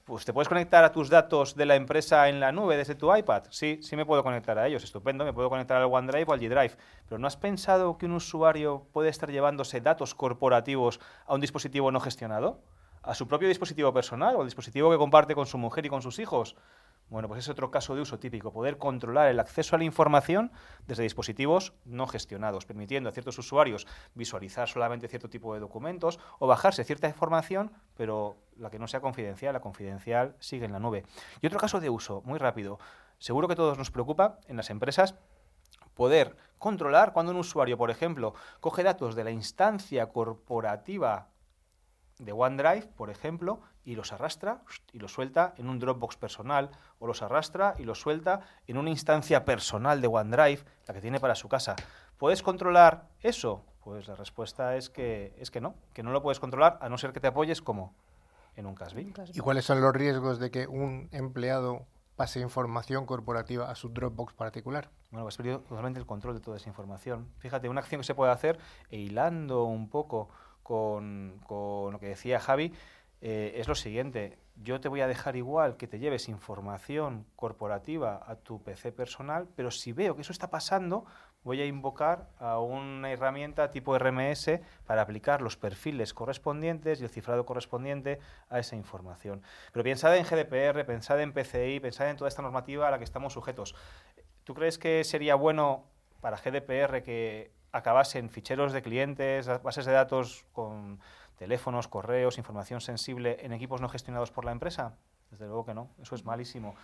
pues te puedes conectar a tus datos de la empresa en la nube desde tu iPad. Sí, sí me puedo conectar a ellos, estupendo, me puedo conectar al OneDrive o al G-Drive. Pero ¿no has pensado que un usuario puede estar llevándose datos corporativos a un dispositivo no gestionado? ¿A su propio dispositivo personal o al dispositivo que comparte con su mujer y con sus hijos? Bueno, pues es otro caso de uso típico, poder controlar el acceso a la información desde dispositivos no gestionados, permitiendo a ciertos usuarios visualizar solamente cierto tipo de documentos o bajarse cierta información, pero la que no sea confidencial, la confidencial sigue en la nube. Y otro caso de uso, muy rápido, seguro que todos nos preocupa en las empresas poder controlar cuando un usuario, por ejemplo, coge datos de la instancia corporativa de OneDrive, por ejemplo, y los arrastra y los suelta en un Dropbox personal o los arrastra y los suelta en una instancia personal de OneDrive, la que tiene para su casa. ¿Puedes controlar eso? Pues la respuesta es que, es que no, que no lo puedes controlar a no ser que te apoyes como en un Casby. ¿Y cuáles son los riesgos de que un empleado pase información corporativa a su Dropbox particular? Bueno, has perdido totalmente el control de toda esa información. Fíjate, una acción que se puede hacer e hilando un poco con, con lo que decía Javi, eh, es lo siguiente. Yo te voy a dejar igual que te lleves información corporativa a tu PC personal, pero si veo que eso está pasando, voy a invocar a una herramienta tipo RMS para aplicar los perfiles correspondientes y el cifrado correspondiente a esa información. Pero pensad en GDPR, pensad en PCI, pensad en toda esta normativa a la que estamos sujetos. ¿Tú crees que sería bueno para GDPR que acabasen ficheros de clientes, bases de datos con teléfonos, correos, información sensible en equipos no gestionados por la empresa? Desde luego que no, eso es malísimo.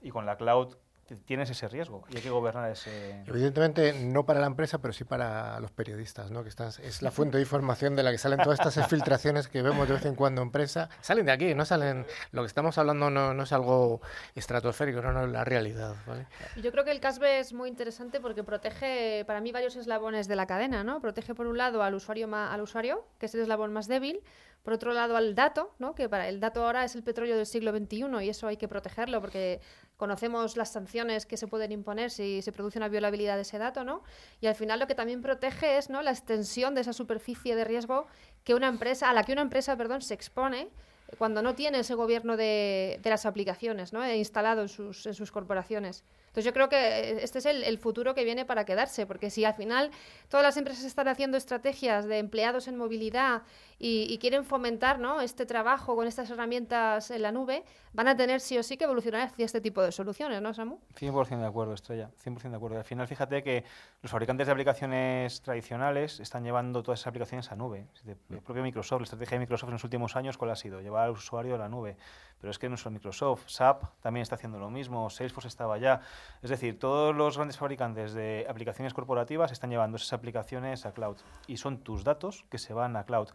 Y con la cloud tienes ese riesgo y hay que gobernar ese... Evidentemente no para la empresa, pero sí para los periodistas, ¿no? que estás, es la fuente de información de la que salen todas estas filtraciones que vemos de vez en cuando en prensa. Salen de aquí, no salen... Lo que estamos hablando no, no es algo estratosférico, no, no es la realidad. ¿vale? Yo creo que el CASB es muy interesante porque protege, para mí, varios eslabones de la cadena. ¿no? Protege, por un lado, al usuario, al usuario que es el eslabón más débil, por otro lado, al dato, ¿no? que para el dato ahora es el petróleo del siglo XXI y eso hay que protegerlo porque conocemos las sanciones que se pueden imponer si se produce una violabilidad de ese dato, ¿no? Y al final lo que también protege es ¿no? la extensión de esa superficie de riesgo que una empresa, a la que una empresa perdón, se expone cuando no tiene ese gobierno de, de las aplicaciones ¿no? instalado en sus, en sus corporaciones. Entonces yo creo que eh, este es el, futuro que viene para quedarse, porque si al final todas las empresas están haciendo estrategias de empleados en movilidad y, quieren fomentar ¿no? este trabajo con estas herramientas en la nube, van a tener sí o sí que evolucionar hacia este tipo de soluciones, ¿no, Samu? 100% de acuerdo, Estrella, 100% de acuerdo. Al final, fíjate que los fabricantes de aplicaciones tradicionales están llevando todas esas aplicaciones a nube. El propio Microsoft, la estrategia de Microsoft en los últimos años, ¿cuál ha sido? Llevar al usuario a la nube. Pero es que no solo Microsoft, SAP también está haciendo lo mismo, Salesforce estaba ya. Es decir, todos los grandes fabricantes de aplicaciones corporativas están llevando esas aplicaciones a cloud. Y son tus datos que se van a cloud.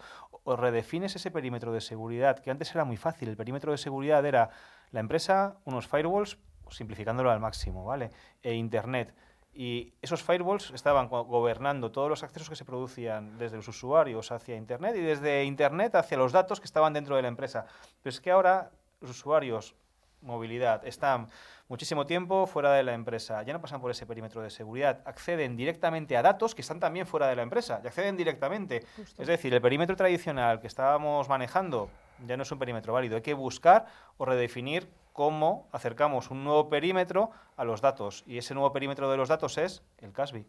O redefines ese perímetro de seguridad, que antes era muy fácil. El perímetro de seguridad era la empresa, unos firewalls, simplificándolo al máximo, ¿vale? E Internet. Y esos firewalls estaban gobernando todos los accesos que se producían desde los usuarios hacia Internet y desde Internet hacia los datos que estaban dentro de la empresa. Pero es que ahora usuarios, movilidad, están muchísimo tiempo fuera de la empresa, ya no pasan por ese perímetro de seguridad, acceden directamente a datos que están también fuera de la empresa, y acceden directamente. Es decir, el perímetro tradicional que estábamos manejando ya no es un perímetro válido, hay que buscar o redefinir cómo acercamos un nuevo perímetro a los datos, y ese nuevo perímetro de los datos es el CASBI.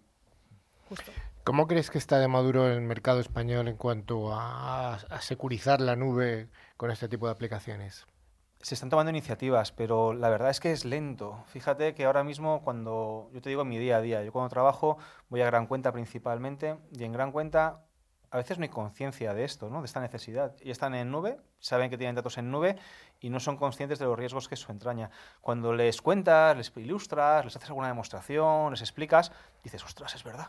¿Cómo crees que está de maduro el mercado español en cuanto a, a securizar la nube con este tipo de aplicaciones? Se están tomando iniciativas, pero la verdad es que es lento. Fíjate que ahora mismo cuando, yo te digo mi día a día, yo cuando trabajo voy a gran cuenta principalmente y en gran cuenta a veces no hay conciencia de esto, ¿no? de esta necesidad. Y están en nube, saben que tienen datos en nube y no son conscientes de los riesgos que eso entraña. Cuando les cuentas, les ilustras, les haces alguna demostración, les explicas, dices, ostras, es verdad.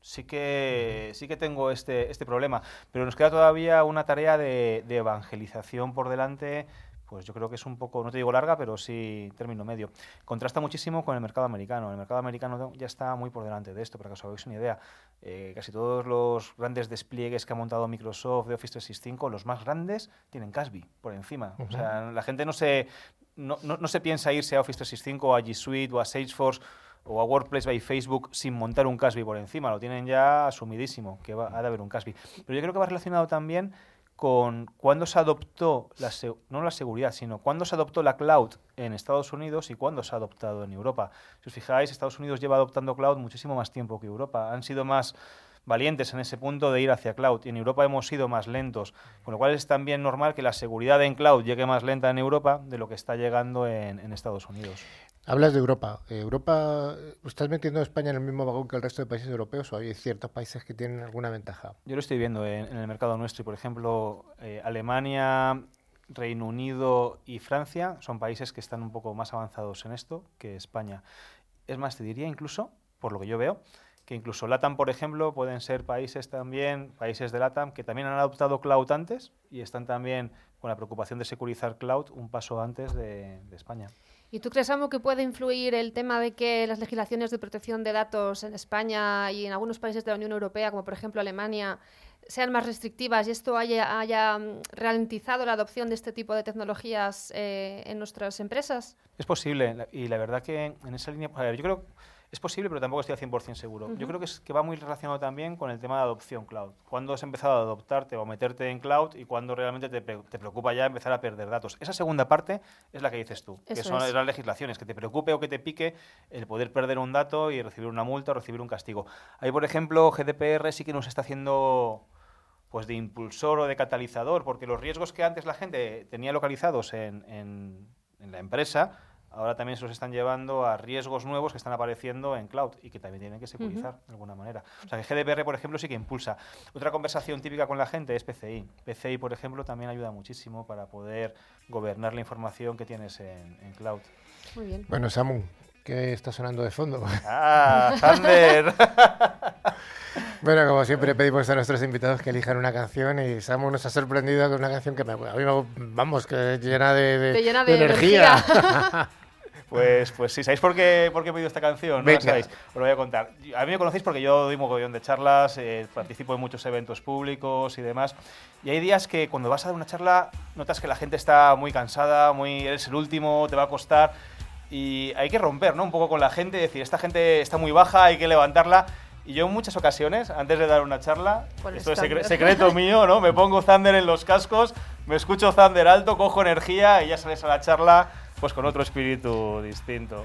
Sí que, sí que tengo este, este problema, pero nos queda todavía una tarea de evangelización por delante pues yo creo que es un poco, no te digo larga, pero sí término medio. Contrasta muchísimo con el mercado americano. El mercado americano ya está muy por delante de esto, para que os hagáis una idea. Eh, casi todos los grandes despliegues que ha montado Microsoft de Office 365, los más grandes, tienen Casby por encima. O sea, la gente no se, no, no, se piensa irse a Office 365 o a G Suite o a Salesforce o a Workplace by Facebook sin montar un Casby por encima. Lo tienen ya asumidísimo, que va, ha de haber un Casby. Pero yo creo que va relacionado también con cuándo se adoptó, la no la seguridad, sino cuándo se adoptó la cloud en Estados Unidos y cuándo se ha adoptado en Europa. Si os fijáis, Estados Unidos lleva adoptando cloud muchísimo más tiempo que Europa. Han sido más valientes en ese punto de ir hacia cloud y en Europa hemos sido más lentos, con lo cual es también normal que la seguridad en cloud llegue más lenta en Europa de lo que está llegando en, en Estados Unidos. Hablas de Europa. ¿Europa estás metiendo a España en el mismo vagón que el resto de países europeos o hay ciertos países que tienen alguna ventaja? Yo lo estoy viendo en, el mercado nuestro y, por ejemplo, eh, Alemania, Reino Unido y Francia son países que están un poco más avanzados en esto que España. Es más, te diría incluso, por lo que yo veo, que incluso LATAM, por ejemplo, pueden ser países también, países de LATAM, que también han adoptado cloud antes y están también con la preocupación de securizar cloud un paso antes de España. ¿Y tú crees, Amo, que puede influir el tema de que las legislaciones de protección de datos en España y en algunos países de la Unión Europea, como por ejemplo Alemania, sean más restrictivas y esto haya, mm, ralentizado la adopción de este tipo de tecnologías eh, en nuestras empresas? Es posible y la verdad que en esa línea, yo creo Es posible, pero tampoco estoy al 100% seguro. Yo creo que, es, que va muy relacionado también con el tema de adopción cloud. Cuando has empezado a adoptarte o a meterte en cloud y cuando realmente te, te preocupa ya empezar a perder datos. Esa segunda parte es la que dices tú, que son las legislaciones, que te preocupe o que te pique el poder perder un dato y recibir una multa o recibir un castigo. Ahí, por ejemplo, GDPR sí que nos está haciendo pues de impulsor o de catalizador, porque los riesgos que antes la gente tenía localizados en, en, en la empresa, ahora también se los están llevando a riesgos nuevos que están apareciendo en cloud y que también tienen que securizar de alguna manera. O sea que GDPR, por ejemplo, sí que impulsa. Otra conversación típica con la gente es PCI. PCI, por ejemplo, también ayuda muchísimo para poder gobernar la información que tienes en, en cloud. Muy bien. Bueno, Samu, ¿qué está sonando de fondo? ¡Ah, Thunder! Bueno, como siempre pedimos a nuestros invitados que elijan una canción y Samu nos ha sorprendido con una canción que me, a mí vamos, que llena de, de, llena de, energía. Pues, pues sí, ¿sabéis por qué, por qué he pedido esta canción? No la sabéis, os lo voy a contar. A mí me conocéis porque yo doy un mogollón de charlas, eh, participo en muchos eventos públicos y demás. Y hay días que cuando vas a dar una charla notas que la gente está muy cansada, muy eres el último, te va a costar. Y hay que romper ¿no? un poco con la gente, decir, esta gente está muy baja, hay que levantarla. Y yo en muchas ocasiones, antes de dar una charla, esto es secreto mío, ¿no? Me pongo Thunder en los cascos, me escucho Thunder alto, cojo energía y ya sales a la charla pues con otro espíritu distinto.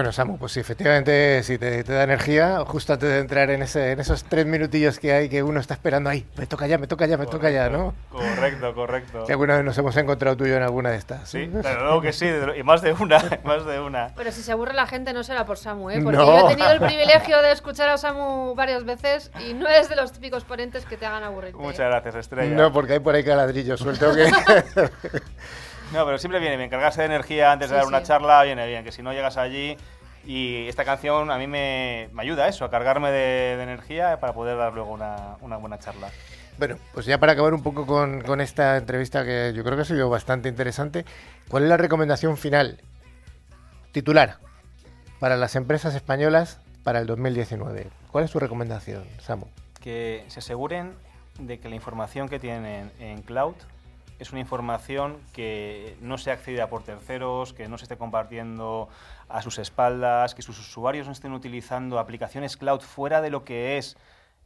Bueno, Samu, pues sí, efectivamente, si te, da energía, justo antes de entrar en, ese, en esos tres minutillos que hay que uno está esperando ahí, me toca ya, me toca ya, me toca ya, ¿no? Correcto, correcto. Que alguna vez nos hemos encontrado tú y yo en alguna de estas. Sí, pero luego que sí, y más de una, más de una. Pero si se aburre la gente no será por Samu, ¿eh? Porque yo he tenido el privilegio de escuchar a Samu varias veces y no es de los típicos ponentes que te hagan aburrir. Muchas gracias, Estrella. No, porque hay por ahí caladrillos suelto que... No, pero siempre viene bien. Cargarse de energía antes de dar una charla viene bien. Que si no llegas allí. Y esta canción a mí me, ayuda a eso, a cargarme de, energía para poder dar luego una, una, buena charla. Bueno, pues ya para acabar un poco con, con esta entrevista que yo creo que ha sido bastante interesante, ¿cuál es la recomendación final titular para las empresas españolas para el 2019? ¿Cuál es su recomendación, Samu? Que se aseguren de que la información que tienen en cloud es una información que no sea accedida por terceros, que no se esté compartiendo a sus espaldas, que sus usuarios no estén utilizando aplicaciones cloud fuera de lo que es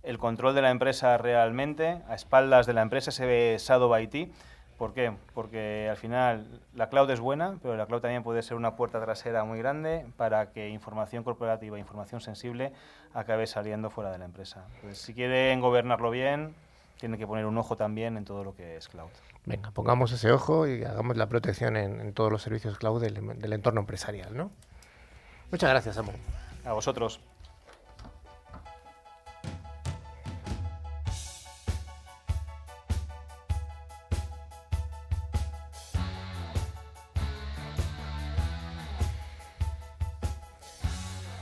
el control de la empresa realmente, a espaldas de la empresa, ese shadow IT. ¿Por qué? Porque al final la cloud es buena, pero la cloud también puede ser una puerta trasera muy grande para que información corporativa, información sensible, acabe saliendo fuera de la empresa. si quieren gobernarlo bien, tienen que poner un ojo también en todo lo que es cloud. Venga, pongamos ese ojo y hagamos la protección en, todos los servicios cloud del, entorno empresarial, ¿no? Muchas gracias, amor. A vosotros.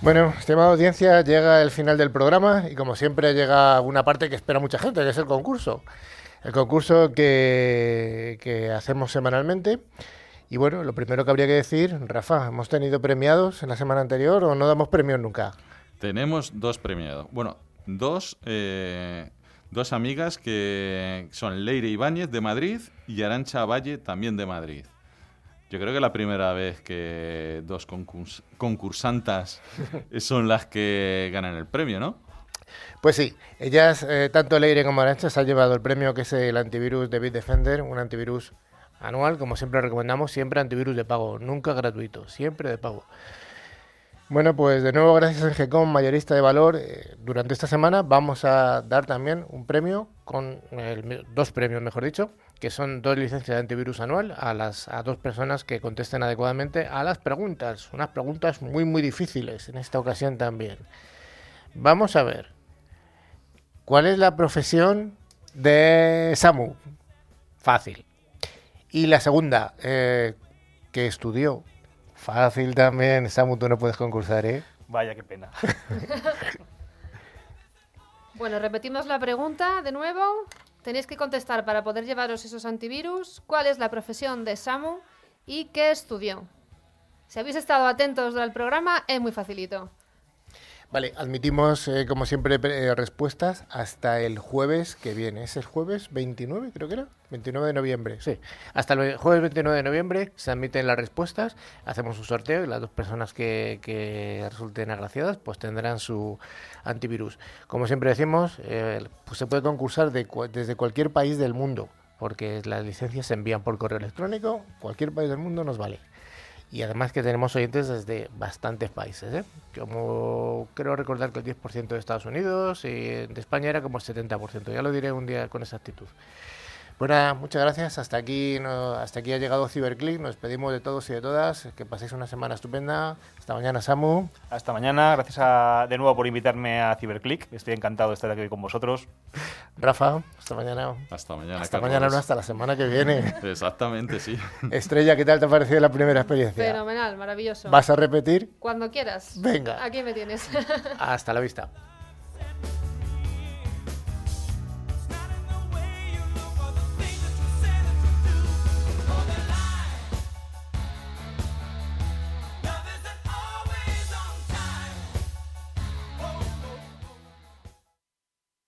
Bueno, estimada audiencia, llega el final del programa y como siempre llega una parte que espera mucha gente, que es el concurso. El concurso que, que hacemos semanalmente. Y bueno, lo primero que habría que decir, Rafa, ¿hemos tenido premiados en la semana anterior o no damos premios nunca? Tenemos dos premiados. Bueno, dos, eh, dos amigas que son Leire Ibáñez de Madrid y Arancha Valle también de Madrid. Yo creo que es la primera vez que dos concursantas son las que ganan el premio, ¿no? Pues sí, ellas, eh, tanto Leire como Arancha, se han llevado el premio que es el antivirus de Bitdefender, un antivirus anual, como siempre recomendamos, siempre antivirus de pago, nunca gratuito, siempre de pago. Bueno, pues de nuevo gracias a GECOM, mayorista de valor. Eh, durante esta semana vamos a dar también un premio, con dos premios mejor dicho, que son dos licencias de antivirus anual a las a dos personas que contesten adecuadamente a las preguntas, unas preguntas muy muy difíciles en esta ocasión también. Vamos a ver, ¿cuál es la profesión de Samu. Fácil. Y la segunda, eh, que estudió. Fácil también. Samu, tú no puedes concursar, ¿eh? Vaya, qué pena. Bueno, repetimos la pregunta de nuevo. Tenéis que contestar para poder llevaros esos antivirus. ¿Cuál es la profesión de Samu y qué estudió? Si habéis estado atentos al programa, es muy facilito. Vale, admitimos, eh, como siempre, eh, respuestas hasta el jueves que viene. ¿Es el jueves 29, creo que era? 29 de noviembre, sí. Hasta el jueves 29 de noviembre se admiten las respuestas, hacemos un sorteo y las dos personas que, que resulten agraciadas pues tendrán su antivirus. Como siempre decimos, eh, pues se puede concursar de, desde cualquier país del mundo, porque las licencias se envían por correo electrónico, cualquier país del mundo nos vale. Y además que tenemos oyentes desde bastantes países, ¿eh? Como creo recordar que el 10% de Estados Unidos y de España era como el 70%. Ya lo diré un día con exactitud. Bueno, nada, muchas gracias. Hasta aquí, no, hasta aquí ha llegado Ciberclick. Nos despedimos de todos y de todas. Que paséis una semana estupenda. Hasta mañana, Samu. Hasta mañana. Gracias a- de nuevo por invitarme a Ciberclick. Estoy encantado de estar aquí con vosotros. Rafa, hasta mañana. Hasta mañana, Hasta Carlos. mañana, no, hasta la semana que viene. Exactamente, sí. Estrella, ¿qué tal te ha parecido la primera experiencia? Fenomenal, maravilloso. ¿Vas a repetir? Cuando quieras. Venga. Aquí me tienes. Hasta la vista.